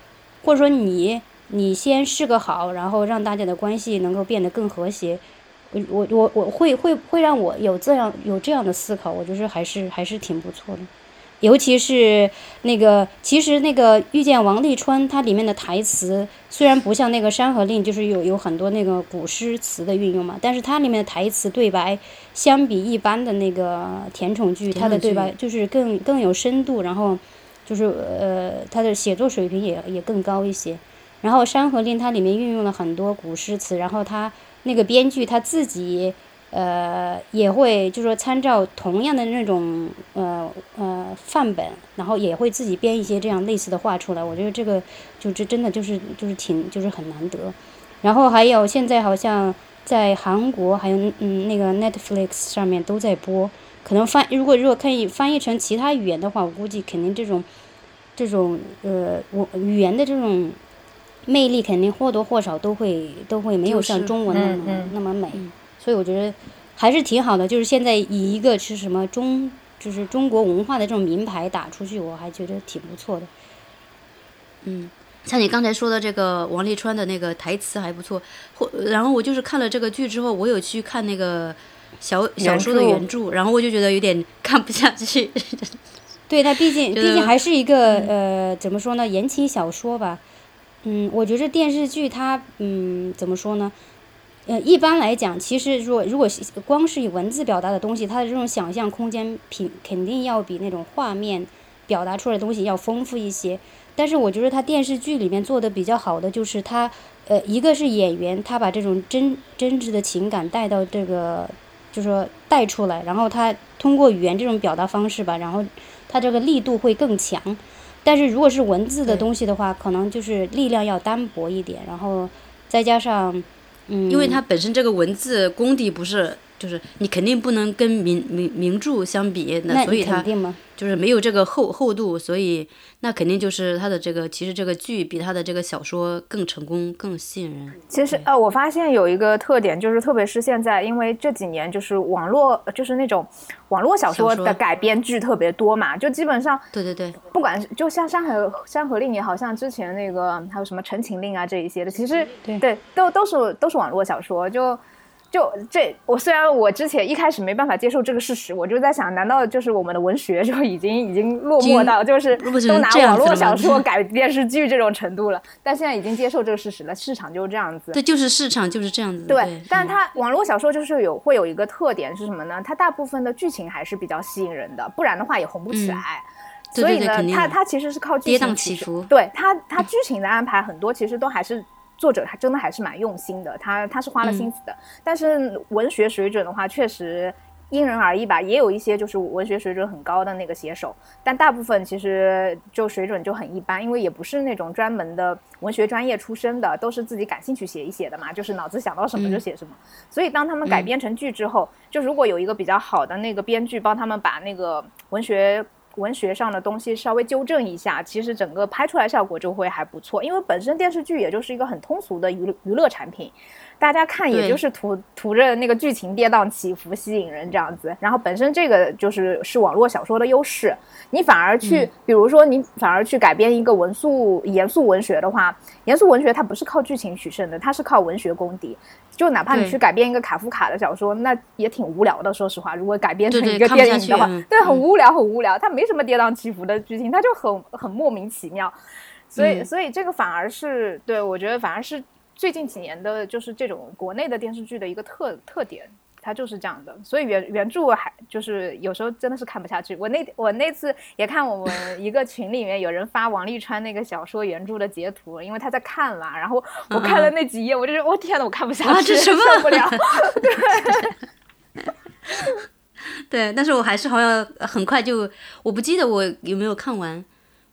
或者说你你先试个好，然后让大家的关系能够变得更和谐。我我我我会会会让我有这样有这样的思考，我觉得还是还是挺不错的。尤其是那个，其实那个遇见王沥川，它里面的台词虽然不像那个《山河令》，就是有有很多那个古诗词的运用嘛，但是它里面的台词对白，相比一般的那个甜宠剧，它的对白就是更更有深度，然后。就是呃，他的写作水平也也更高一些。然后《山河令》它里面运用了很多古诗词，然后他那个编剧他自己呃也会就说参照同样的那种呃呃范本，然后也会自己编一些这样类似的话出来。我觉得这个就这真的就是就是挺就是很难得。然后还有现在好像在韩国还有嗯那个 Netflix 上面都在播。可能翻如果如果可以翻译成其他语言的话，我估计肯定这种，这种呃我语言的这种魅力肯定或多或少都会都会没有像中文那么那么美，所以我觉得还是挺好的。就是现在以一个是什么中就是中国文化的这种名牌打出去，我还觉得挺不错的。嗯，像你刚才说的这个王沥川的那个台词还不错，或然后我就是看了这个剧之后，我有去看那个。小小说的原著，然后我就觉得有点 看不下去。对它毕竟 毕竟还是一个呃，怎么说呢？言情小说吧。嗯，我觉得电视剧它嗯，怎么说呢？呃，一般来讲，其实如果如果光是以文字表达的东西，它的这种想象空间品肯定要比那种画面表达出来的东西要丰富一些。但是我觉得它电视剧里面做的比较好的就是它呃，一个是演员他把这种真真挚的情感带到这个。就是说带出来，然后他通过语言这种表达方式吧，然后他这个力度会更强。但是如果是文字的东西的话，可能就是力量要单薄一点，然后再加上，嗯，因为它本身这个文字功底不是。就是你肯定不能跟名名名著相比，那所以它就是没有这个厚厚度，所以那肯定就是它的这个其实这个剧比它的这个小说更成功，更吸引人。其实呃，我发现有一个特点，就是特别是现在，因为这几年就是网络就是那种网络小说的改编剧特别多嘛，就基本上对对对，不管就像《山河山河令》也好像之前那个还有什么《陈情令》啊这一些的，其实对都都是都是网络小说就。就这，我虽然我之前一开始没办法接受这个事实，我就在想，难道就是我们的文学就已经已经落寞到就是都拿网络小说改电视剧这种程度了？但现在已经接受这个事实了，市场就是这样子。对，就是市场就是这样子。对，但是它网络小说就是有会有一个特点是什么呢？它大部分的剧情还是比较吸引人的，不然的话也红不起来。所以呢，它它其实是靠跌宕起伏。对它它剧情的安排很多其实都还是。作者他真的还是蛮用心的，他他是花了心思的。但是文学水准的话，确实因人而异吧。也有一些就是文学水准很高的那个写手，但大部分其实就水准就很一般，因为也不是那种专门的文学专业出身的，都是自己感兴趣写一写的嘛，就是脑子想到什么就写什么。所以当他们改编成剧之后，就如果有一个比较好的那个编剧帮他们把那个文学。文学上的东西稍微纠正一下，其实整个拍出来效果就会还不错。因为本身电视剧也就是一个很通俗的娱娱乐产品。大家看也就是图图着那个剧情跌宕起伏吸引人这样子，然后本身这个就是是网络小说的优势，你反而去，比如说你反而去改编一个文素严肃文学的话，严肃文学它不是靠剧情取胜的，它是靠文学功底。就哪怕你去改编一个卡夫卡的小说，那也挺无聊的。说实话，如果改编成一个电影的话，对，很无聊，很无聊。它没什么跌宕起伏的剧情，它就很很莫名其妙。所以，所以这个反而是对我觉得反而是。最近几年的就是这种国内的电视剧的一个特特点，它就是这样的。所以原原著还就是有时候真的是看不下去。我那我那次也看我们一个群里面有人发王沥川那个小说原著的截图，因为他在看嘛。然后我看了那几页，我就是我天呐，我看不下去，受不了。对，对，但是我还是好像很快就，我不记得我有没有看完。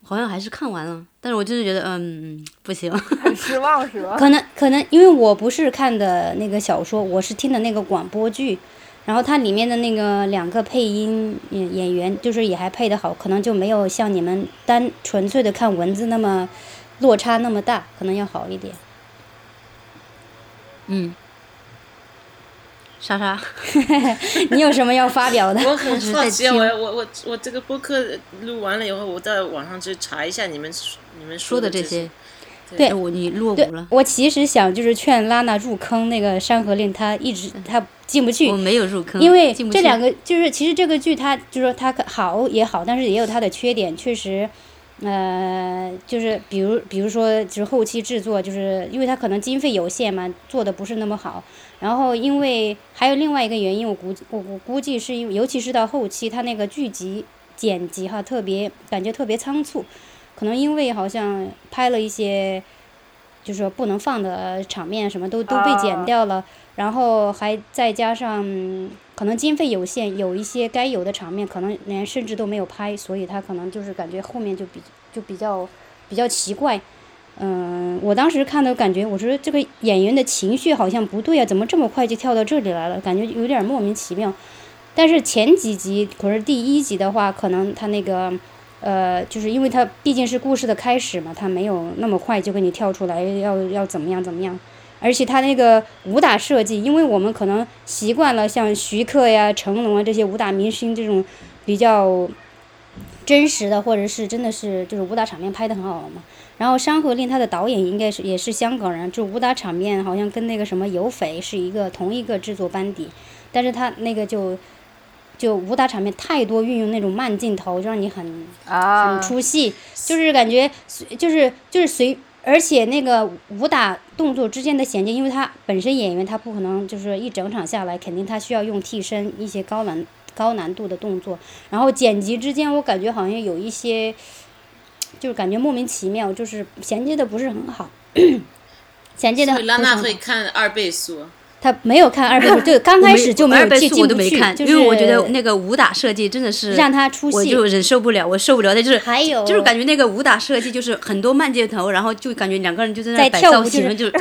好像还是看完了，但是我就是觉得，嗯，不行，很失望，是吧？可能可能因为我不是看的那个小说，我是听的那个广播剧，然后它里面的那个两个配音演演员，就是也还配得好，可能就没有像你们单纯粹的看文字那么落差那么大，可能要好一点。嗯。莎莎，你有什么要发表的？我很好奇，我我我我这个播客录完了以后，我在网上去查一下你们你们说的这些。对，我你落伍了。我其实想就是劝拉娜入坑那个《山河令》，她一直她进不去。我没有入坑，因为这两个就是其实这个剧它就是说它好也好，但是也有它的缺点，确实。呃，就是比如，比如说，就是后期制作，就是因为它可能经费有限嘛，做的不是那么好。然后，因为还有另外一个原因，我估我我估计是因为，尤其是到后期，它那个剧集剪辑哈，特别感觉特别仓促，可能因为好像拍了一些，就是说不能放的场面，什么都都被剪掉了。然后还再加上可能经费有限，有一些该有的场面可能连甚至都没有拍，所以他可能就是感觉后面就比就比较比较奇怪。嗯，我当时看的感觉，我说这个演员的情绪好像不对啊，怎么这么快就跳到这里来了？感觉有点莫名其妙。但是前几集，可是第一集的话，可能他那个呃，就是因为他毕竟是故事的开始嘛，他没有那么快就给你跳出来要要怎么样怎么样。而且他那个武打设计，因为我们可能习惯了像徐克呀、成龙啊这些武打明星这种比较真实的，或者是真的是就是武打场面拍的很好嘛。然后《山河令》他的导演应该是也是香港人，就武打场面好像跟那个什么有匪是一个同一个制作班底，但是他那个就就武打场面太多，运用那种慢镜头，就让你很很出戏，就是感觉就是就是随。而且那个武打动作之间的衔接，因为他本身演员他不可能就是一整场下来，肯定他需要用替身一些高难高难度的动作。然后剪辑之间，我感觉好像有一些，就是感觉莫名其妙，就是衔接的不是很好，衔接的。拉娜会看二倍速。他没有看二倍速，就 刚开始就没有进进不去，因为我觉得那个武打设计真的是让他出戏，我就忍受不了，我受不了。的就是还有就是感觉那个武打设计就是很多慢镜头，然后就感觉两个人就在那 摆造型，就就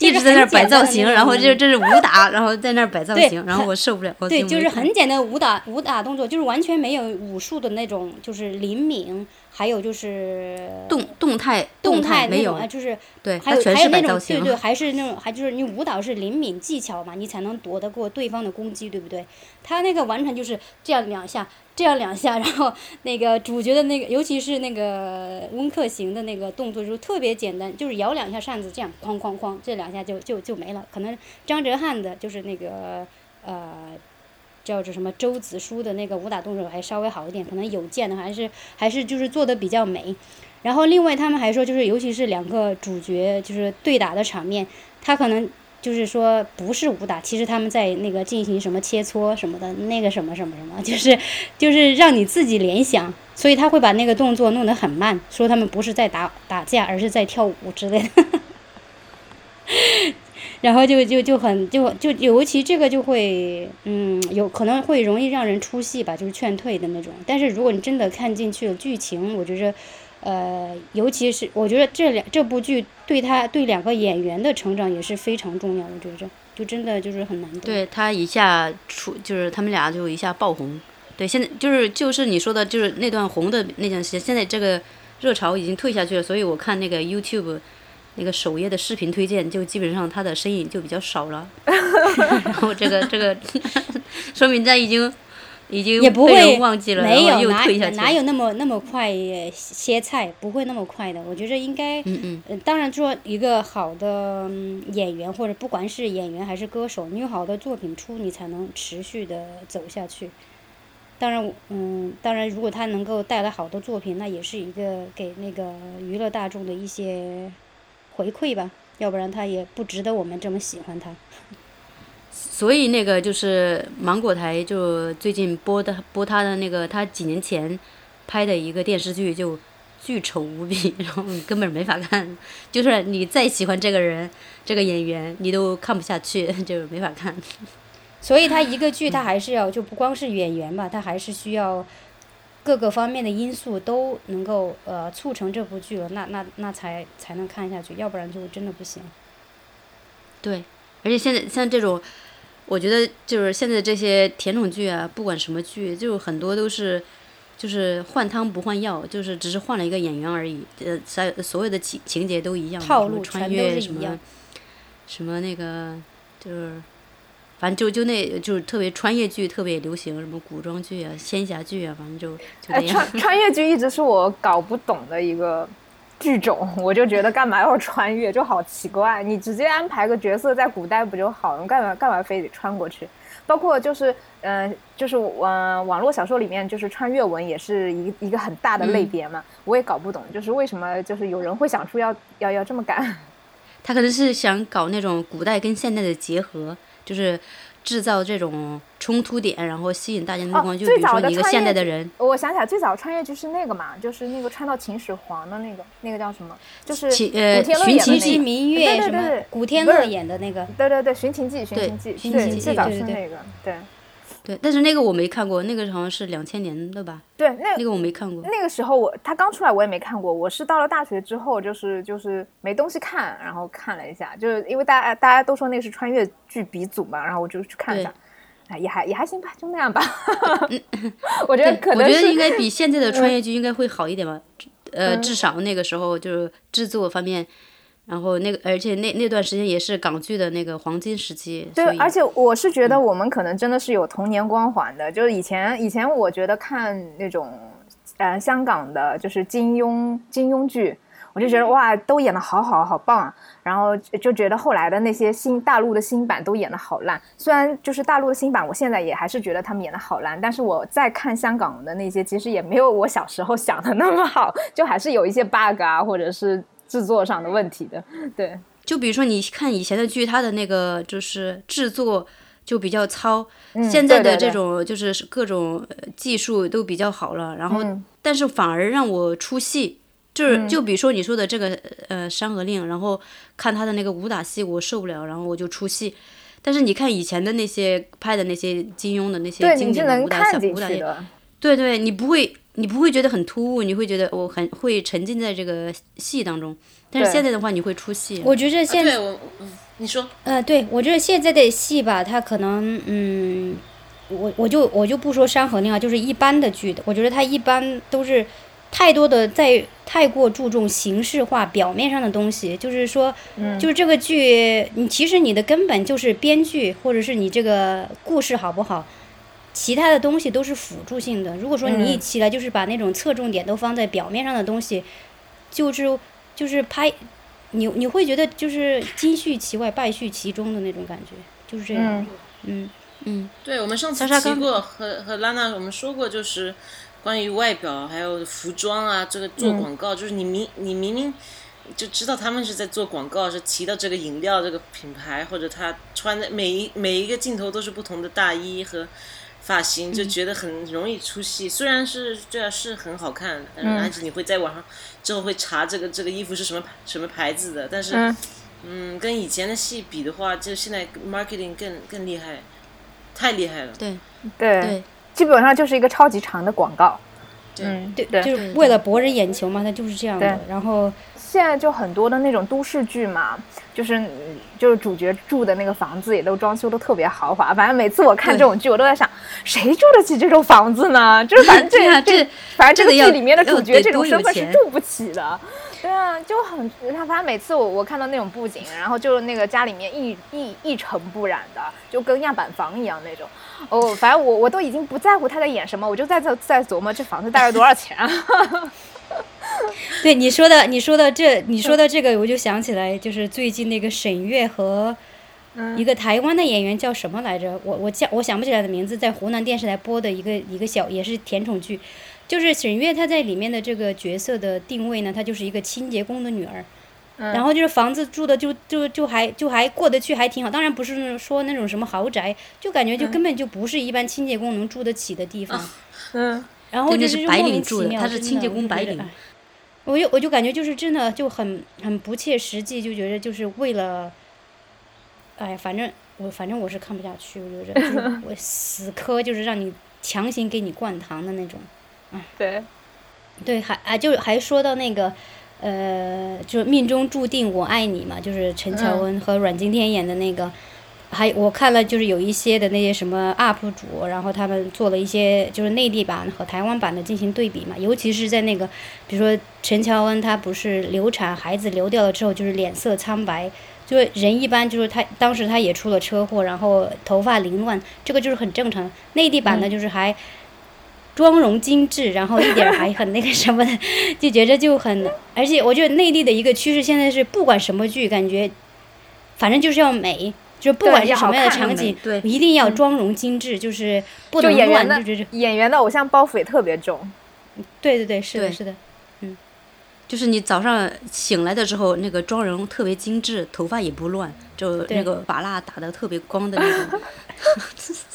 一直在那摆造型，然后就这是武打，然后在那摆造型，然后我受不了。对，就是很简单武打武打动作，就是完全没有武术的那种，就是灵敏。还有就是动动态动态没有啊，就是对，还有还有那种对对，还是那种还就是你舞蹈是灵敏技巧嘛，你才能躲得过对方的攻击，对不对？他那个完全就是这样两下，这样两下，然后那个主角的那个，尤其是那个温客行的那个动作就特别简单，就是摇两下扇子，这样哐哐哐，这两下就就就没了。可能张哲瀚的就是那个呃。叫做什么周子舒的那个武打动作还稍微好一点，可能有剑的还是还是就是做的比较美。然后另外他们还说，就是尤其是两个主角就是对打的场面，他可能就是说不是武打，其实他们在那个进行什么切磋什么的，那个什么什么什么，就是就是让你自己联想，所以他会把那个动作弄得很慢，说他们不是在打打架，而是在跳舞之类的。然后就就就很就就尤其这个就会嗯有可能会容易让人出戏吧，就是劝退的那种。但是如果你真的看进去了剧情，我觉着，呃，尤其是我觉得这两这部剧对他对两个演员的成长也是非常重要。我觉着就真的就是很难得。对他一下出就是他们俩就一下爆红，对，现在就是就是你说的，就是那段红的那段时间，现在这个热潮已经退下去了，所以我看那个 YouTube 那个首页的视频推荐，就基本上他的身影就比较少了。然后这个这个 说明他已经已经也不被会人忘记了，没有哪。哪有那么那么快呃歇菜，不会那么快的。我觉得应该，嗯嗯，呃，当然说一个好的、嗯演员或者不管是演员还是歌手，你有好的作品出，你才能持续的走下去。当然，嗯，当然，如果他能够带来好的作品，那也是一个给那个娱乐大众的一些回馈吧，要不然他也不值得我们这么喜欢他。所以那个就是芒果台就最近播的播他的那个他几年前拍的一个电视剧就巨丑无比，然后你根本没法看，就是你再喜欢这个人这个演员，你都看不下去，就没法看。所以他一个剧，他还是要就不光是演员吧，他还是需要各个方面的因素都能够呃促成这部剧了，那那那才才能看下去，要不然就真的不行。对，而且现在像这种，我觉得就是现在这些甜宠剧啊，不管什么剧，就很多都是就是换汤不换药，就是只是换了一个演员而已，呃，所有所有的情情节都一样，套路穿越什么什么那个就是。反正就就那就是特别穿越剧特别流行，什么古装剧啊、仙侠剧啊，反正就就。穿穿越剧一直是我搞不懂的一个剧种，我就觉得干嘛要穿越，就好奇怪。你直接安排个角色在古代不就好了？干嘛干嘛非得穿过去？包括就是嗯、呃就是呃网络小说里面就是穿越文也是一一个很大的类别嘛，我也搞不懂，就是为什么就是有人会想出要要要这么干。他可能是想搞那种古代跟现代的结合，就是制造这种冲突点，然后吸引大家的目哦光。就比如说你一个现代的人，我想起来，最早穿越剧是那个嘛，就是那个穿到秦始皇的那个，那个叫什么？就是秦呃古天乐寻秦记演的那个。古天乐演的那个，对对对，《寻秦记》《寻秦记》寻对，秦记最早对对对是那个，对对，但是那个我没看过，那个好像是两千年的吧？对，那那个我没看过。那个时候我他刚出来我也没看过，我是到了大学之后，就是就是没东西看，然后看了一下，就是因为大家大家都说那个是穿越剧鼻祖嘛，然后我就去看一下，哎，也还也还行吧，就那样吧。我觉得可我能是觉得应该比现在的穿越剧应该会好一点吧，呃，嗯至少那个时候就是制作方面，然后那个而且那那段时间也是港剧的那个黄金时期，对，而且我是觉得我们可能真的是有童年光环的，就是以前以前我觉得看那种呃香港的，就是金庸金庸剧，我就觉得哇，都演的好好好棒啊，然后就就觉得后来的那些新大陆的新版都演的好烂，虽然就是大陆的新版，我现在也还是觉得他们演的好烂，但是我在看香港的那些，其实也没有我小时候想的那么好，就还是有一些 bug 啊，或者是制作上的问题的，对。就比如说你看以前的剧，它的那个就是制作就比较糙，嗯现在的这种就是各种呃技术都比较好了，然后、嗯但是反而让我出戏。就是就比如说你说的这个呃《山河令》，然后看他的那个武打戏我受不了，然后我就出戏。但是你看以前的那些拍的那些金庸的那些，经典的武打小武打戏，对对，你不会你不会觉得很突兀，你会觉得我很会沉浸在这个戏当中。但是现在的话，你会出戏。我觉得现啊我，嗯你说，呃，对，我觉得现在的戏吧，它可能，嗯，我我就我就不说《山河令》啊，就是一般的剧的，我觉得它一般都是太多的在太过注重形式化、表面上的东西，就是说，就是这个剧，你其实你的根本就是编剧，或者是你这个故事好不好。其他的东西都是辅助性的。如果说你一嗯起来就是把那种侧重点都放在表面上的东西，就是就是拍，你你会觉得就是金絮其外，败絮其中的那种感觉，就是这样。嗯嗯，对，我们上次莎莎刚提过，和和拉娜我们说过，就是关于外表还有服装啊，这个做广告，就是你明你明明就知道他们是在做广告，是提到这个饮料这个品牌，或者他穿的每一每一个镜头都是不同的大衣和发型，就觉得很容易出戏。虽然是对啊是很好看，嗯，而且你会在网上之后会查这个这个衣服是什么什么牌子的，但是。嗯嗯，跟以前的戏比的话，就现在 marketing 更更厉害，太厉害了。对对，对基本上就是一个超级长的广告。对嗯，对，对就是为了博人眼球嘛，它就是这样的。然后，现在就很多的那种都市剧嘛，就是就是主角住的那个房子也都装修的特别豪华。反正每次我看这种剧，我都在想，谁住得起这种房子呢？就是反正这这反正这个剧里面的主角这种身份是住不起的。对啊，就很他反正每次我我看到那种布景，然后就那个家里面一一一尘不染的，就跟样板房一样那种。哦，反正我我都已经不在乎他在演什么，我就在在在琢磨这房子大概多少钱。对你说的，你说的这，你说的这个，我就想起来，就是最近那个沈月和一个台湾的演员叫什么来着？我我叫我想不起来的名字，在湖南电视台播的一个一个小也是甜宠剧，就是沈月她在里面的这个角色的定位呢，她就是一个清洁工的女儿，然后就是房子住的就就就还就还过得去，还挺好。当然不是说那种什么豪宅，就感觉就根本就不是一般清洁工能住得起的地方。嗯，然后就是白领住的，他是清洁工白领。我就我就感觉就是真的就很很不切实际，就觉得就是为了，哎，反正我反正我是看不下去，我觉得 我死磕就是让你强行给你灌糖的那种，嗯，对，对，还啊就还说到那个，呃，就命中注定我爱你嘛，就是陈乔恩和阮经天演的那个。还我看了，就是有一些的那些什么 UP 主，然后他们做了一些就是内地版和台湾版的进行对比嘛，尤其是在那个，比如说陈乔恩她不是流产，孩子流掉了之后就是脸色苍白，就是人一般就是她当时她也出了车祸，然后头发凌乱，这个就是很正常。内地版的就是还妆容精致，然后一点还很那个什么的，就觉着就很，而且我觉得内地的一个趋势现在是不管什么剧，感觉反正就是要美。就不管是什么样的场景，对，一定要妆容精致，就是不能乱，就是演员的偶像包袱也特别重。对对对，是的，是的，嗯，就是你早上醒来的时候，那个妆容特别精致，头发也不乱，就那个发蜡打的特别光的那种，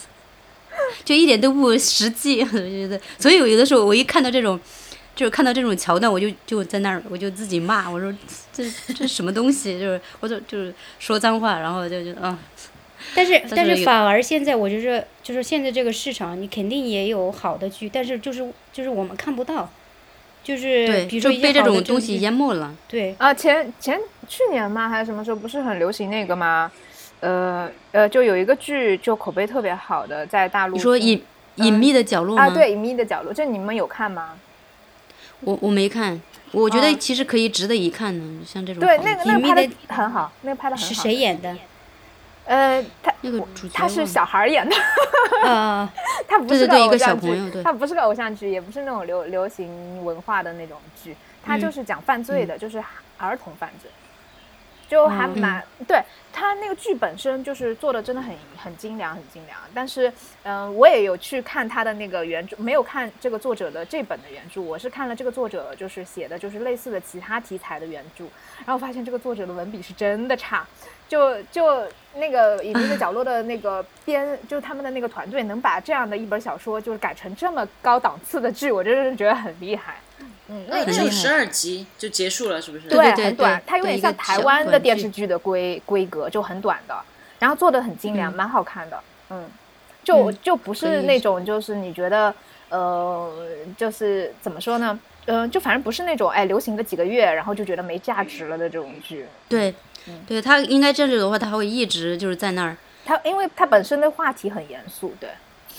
就一点都不实际，我觉得。所以有的时候我一看到这种。就是看到这种桥段，我就就在那儿，我就自己骂，我说这这什么东西？就是我就就是说脏话，然后就就啊。但是但是反而现在我觉着，就是现在这个市场，你肯定也有好的剧，但是就是就是我们看不到，就是比如说被这种东西淹没了。对啊，前前去年嘛？还是什么时候？不是很流行那个吗？呃呃，就有一个剧，就口碑特别好的，在大陆。你说隐隐秘的角落吗？啊，对，隐秘的角落，这你们有看吗？我我没看，我觉得其实可以值得一看呢，像这种对那个那个拍的很好，那个拍的很好。是谁演的？呃，他那个主角他是小孩演的，啊，他不是个偶像剧，他不是个偶像剧，也不是那种流流行文化的那种剧，他就是讲犯罪的，就是儿童犯罪。就还蛮对他那个剧本身就是做的真的很很精良很精良，但是嗯我也有去看他的那个原著，没有看这个作者的这本的原著，我是看了这个作者就是写的就是类似的其他题材的原著，然后发现这个作者的文笔是真的差，就就那个隐秘的角落的那个编，就他们的那个团队能把这样的一本小说就是改成这么高档次的剧，我真的是觉得很厉害。嗯，那就十二集就结束了，是不是？对，很短，它有点像台湾的电视剧的规规格，就很短的，然后做的很精良，蛮好看的。嗯，就就不是那种，就是你觉得，呃，就是怎么说呢？嗯，就反正不是那种，哎，流行个几个月，然后就觉得没价值了的这种剧。对，对，它应该这样子的话，它会一直就是在那儿。它因为它本身的话题很严肃，对。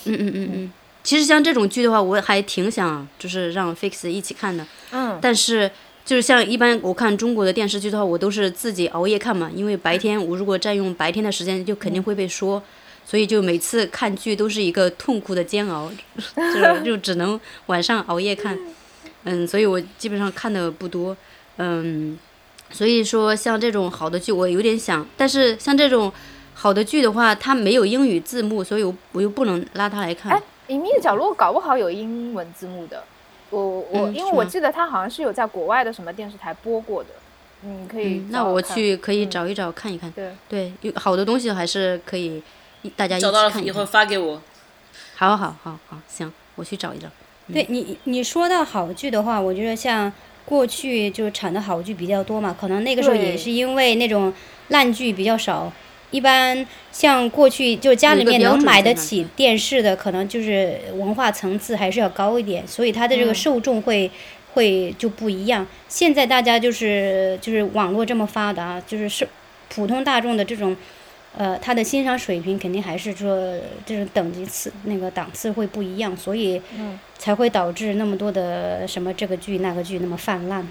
嗯嗯嗯嗯。其实像这种剧的话，我还挺想就是让 Fix 一起看的。嗯。但是就是像一般我看中国的电视剧的话，我都是自己熬夜看嘛，因为白天我如果占用白天的时间，就肯定会被说，所以就每次看剧都是一个痛苦的煎熬，就就只能晚上熬夜看。嗯，所以我基本上看的不多。嗯，所以说像这种好的剧，我有点想，但是像这种好的剧的话，它没有英语字幕，所以我我又不能拉它来看。隐秘的角落搞不好有英文字幕的，我我因为我记得他好像是有在国外的什么电视台播过的，嗯可以那我去可以找一找看一看，对。对，有好的东西还是可以大家一起看以后发给我，好好好好行，我去找一找。对你你说到好剧的话，我觉得像过去就产的好剧比较多嘛，可能那个时候也是因为那种烂剧比较少。一般像过去就家里面能买得起电视的，可能就是文化层次还是要高一点，所以它的这个受众会会就不一样。现在大家就是就是网络这么发达，就是是普通大众的这种，呃，他的欣赏水平肯定还是说这种等级次那个档次会不一样，所以才会导致那么多的什么这个剧那个剧那么泛滥。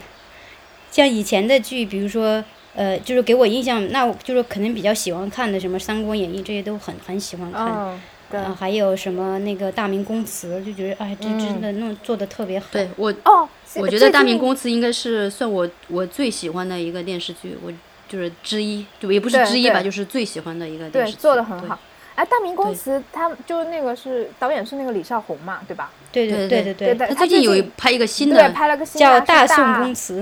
像以前的剧，比如说。呃，就是给我印象，那就是可能比较喜欢看的，什么《三国演义》这些都很很喜欢看。啊，还有什么那个《大明宫词》，就觉得哎，这真的弄做的特别好。对我哦，我觉得《大明宫词》应该是算我我最喜欢的一个电视剧，我就是之一，就也不是之一吧，就是最喜欢的一个电视剧。对，做的很好。哎，《大明宫词》他就是那个是导演是那个李少红嘛，对吧？对对对对对。他最近有拍一个新的，拍了个新叫《大宋宫词》。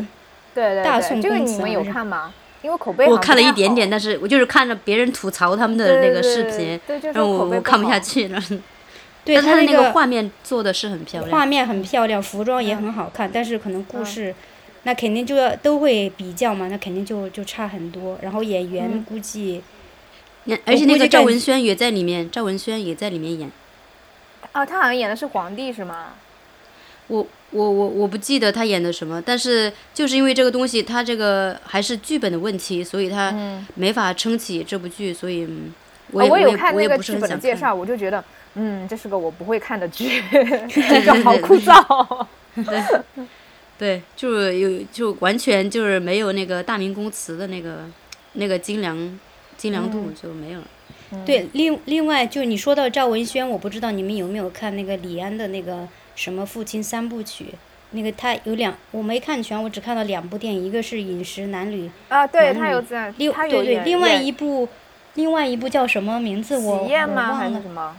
对对对，这个你们有看吗？因为口碑我看了一点点，但是我就是看着别人吐槽他们的那个视频，然后我我看不下去了。对他的那个画面做的是很漂亮，画面很漂亮，服装也很好看，但是可能故事，那肯定就要都会比较嘛，那肯定就就差很多。然后演员估计，而且那个赵文轩也在里面，赵文轩也在里面演。啊，他好像演的是皇帝是吗？我。我我我不记得他演的什么，但是就是因为这个东西，他这个还是剧本的问题，所以他没法撑起这部剧，所以我也我有看那个剧本的介绍，我就觉得，嗯，这是个我不会看的剧，这个好枯燥。对，对，就是有就完全就是没有那个大明宫词的那个那个精良精良度就没有了。对，另另外就你说到赵文轩，我不知道你们有没有看那个李安的那个。什么父亲三部曲？那个他有两，我没看全，我只看了两部电影，一个是《饮食男女》啊，对他有在，另对对，另外一部，另外一部叫什么名字？我我忘了。什么？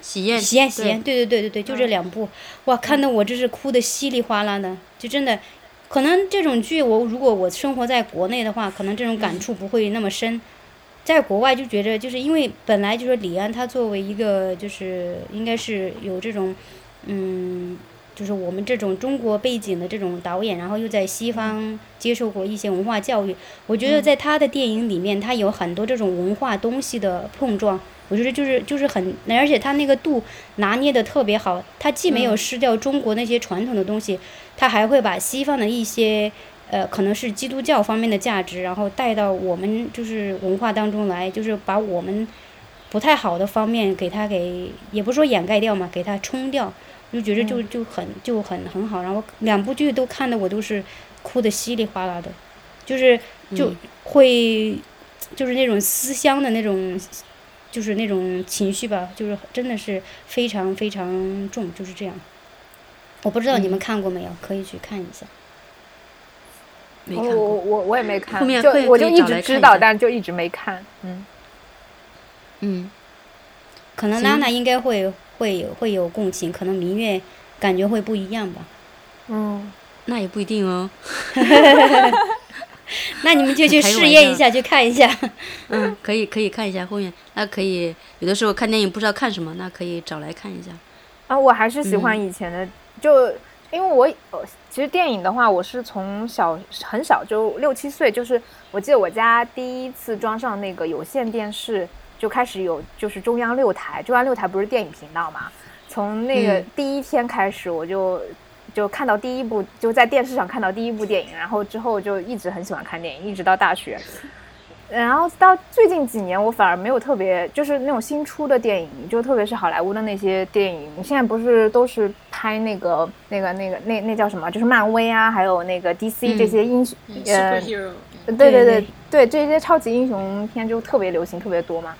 喜宴。喜宴喜宴，对对对对对，就这两部，哇，看得我这是哭的稀里哗啦的，就真的，可能这种剧我如果我生活在国内的话，可能这种感触不会那么深，在国外就觉着就是因为本来就是李安他作为一个就是应该是有这种。嗯，就是我们这种中国背景的这种导演，然后又在西方接受过一些文化教育，我觉得在他的电影里面，他有很多这种文化东西的碰撞，我觉得就是就是很，而且他那个度拿捏的特别好，他既没有失掉中国那些传统的东西，他还会把西方的一些呃可能是基督教方面的价值，然后带到我们就是文化当中来，就是把我们不太好的方面给他给，也不说掩盖掉嘛，给他冲掉。就觉得就就很就很很好，然后两部剧都看的我都是哭的稀里哗啦的，就是就会就是那种思乡的那种，就是那种情绪吧，就是真的是非常非常重，就是这样。我不知道你们看过没有，可以去看一下。没看过，我我我也没看，后面就我就一直知道，但就一直没看。嗯嗯，可能娜娜应该会。会有会有共情，可能明月感觉会不一样吧。嗯，那也不一定哦。那你们就去试验一下，去看一下。嗯，可以可以看一下后面，那可以有的时候看电影不知道看什么，那可以找来看一下。啊，我还是喜欢以前的，就因为我其实电影的话，我是从小很小就六七岁，就是我记得我家第一次装上那个有线电视。就开始有，就是中央六台，中央六台不是电影频道嘛？从那个第一天开始，我就就看到第一部，就在电视上看到第一部电影，然后之后就一直很喜欢看电影，一直到大学。然后到最近几年，我反而没有特别，就是那种新出的电影，就特别是好莱坞的那些电影，现在不是都是拍那个那个那个那那叫什么？就是漫威啊，还有那个 DC 这些英雄，呃，对对对对，这些超级英雄片就特别流行，特别多嘛。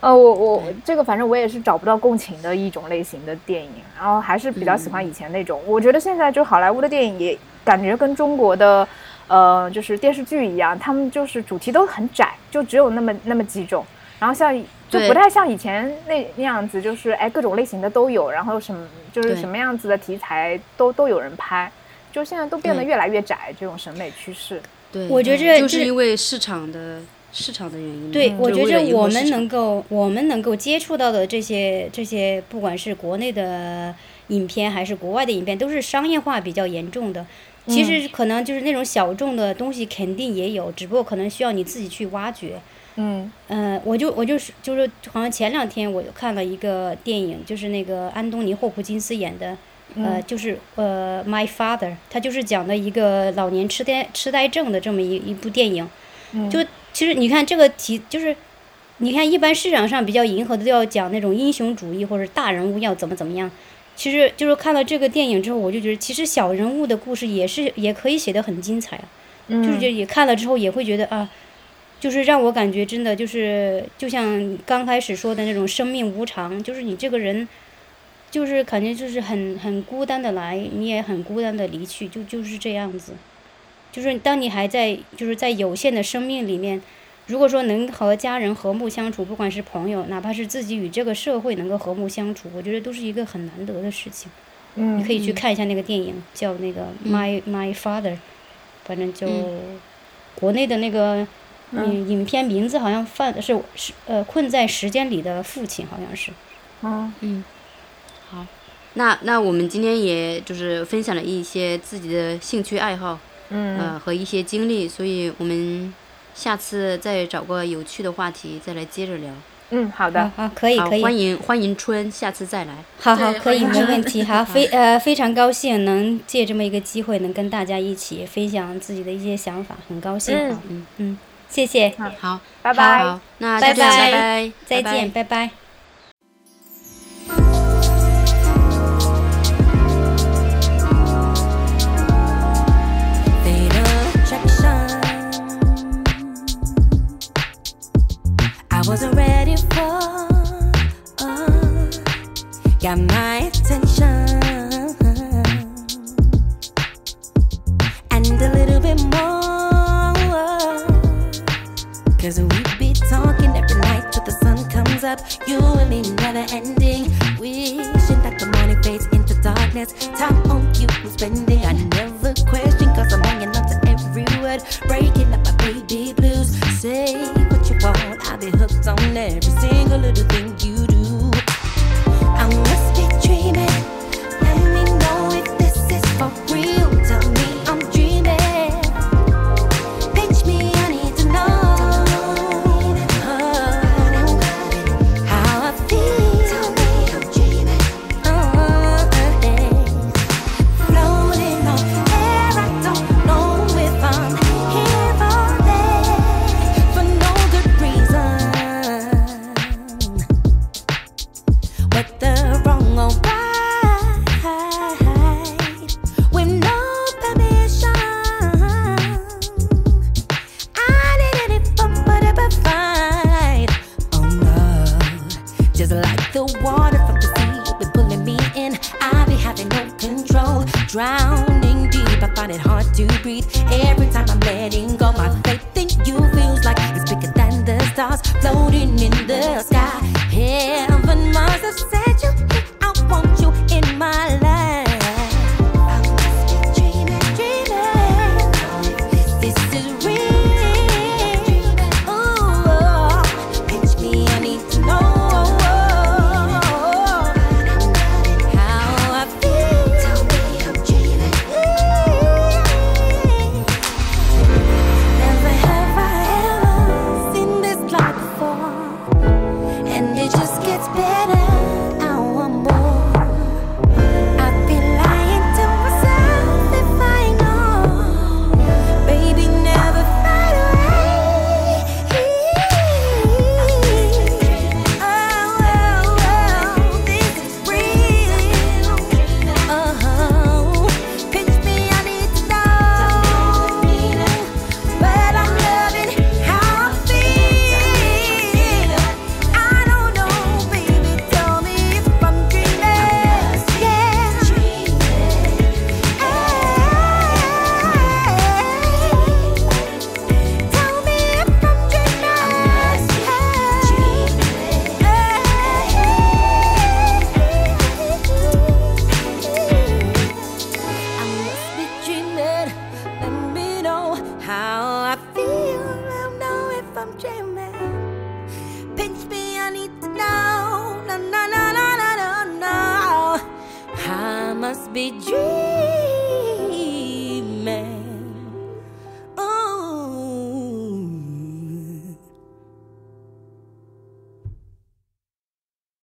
呃，我我这个反正我也是找不到共情的一种类型的电影，然后还是比较喜欢以前那种。我觉得现在就好莱坞的电影也感觉跟中国的，呃，就是电视剧一样，他们就是主题都很窄，就只有那么那么几种。然后像就不太像以前那那样子，就是哎各种类型的都有，然后什么就是什么样子的题材都都有人拍，就现在都变得越来越窄，这种审美趋势。对，我觉得这就是因为市场的。市场的原因。对，我觉着我们能够，我们能够接触到的这些这些，不管是国内的影片还是国外的影片，都是商业化比较严重的。其实可能就是那种小众的东西肯定也有，只不过可能需要你自己去挖掘。嗯。呃，我就我就是就是好像前两天我看了一个电影，就是那个安东尼霍普金斯演的呃，就是呃，My Father，他就是讲的一个老年痴呆痴呆症的这么一一部电影。就其实你看这个题，就是你看一般市场上比较迎合的都要讲那种英雄主义或者大人物要怎么怎么样。其实就是看了这个电影之后，我就觉得其实小人物的故事也是也可以写得很精彩啊。就是也看了之后也会觉得啊，就是让我感觉真的就是就像刚开始说的那种生命无常，就是你这个人。就是感觉就是很很孤单的来，你也很孤单的离去，就就是这样子。就是当你还在就是在有限的生命里面，如果说能和家人和睦相处，不管是朋友，哪怕是自己与这个社会能够和睦相处，我觉得都是一个很难得的事情。嗯，你可以去看一下那个电影，叫那个 My My Father，反正就国内的那个影影片名字好像犯是是呃困在时间里的父亲，好像是。嗯嗯。好，那那我们今天也就是分享了一些自己的兴趣爱好，嗯，呃和一些经历，所以我们下次再找个有趣的话题再来接着聊。嗯，好的，好，可以可以，欢迎欢迎春，下次再来。好好，可以没问题。好，非呃非常高兴能借这么一个机会能跟大家一起分享自己的一些想法，很高兴。嗯嗯，谢谢。好，拜拜。好，那拜拜，再见，拜拜。Wasn't ready for. Uh, got my attention and a little bit more. Cause we be talking every night till the sun comes up. You and me never ending. Wishing that the morning fades into darkness. Time on you I'm spending. I never question cause I'm hanging on to every word. Breaking up my baby blues. Say one of the things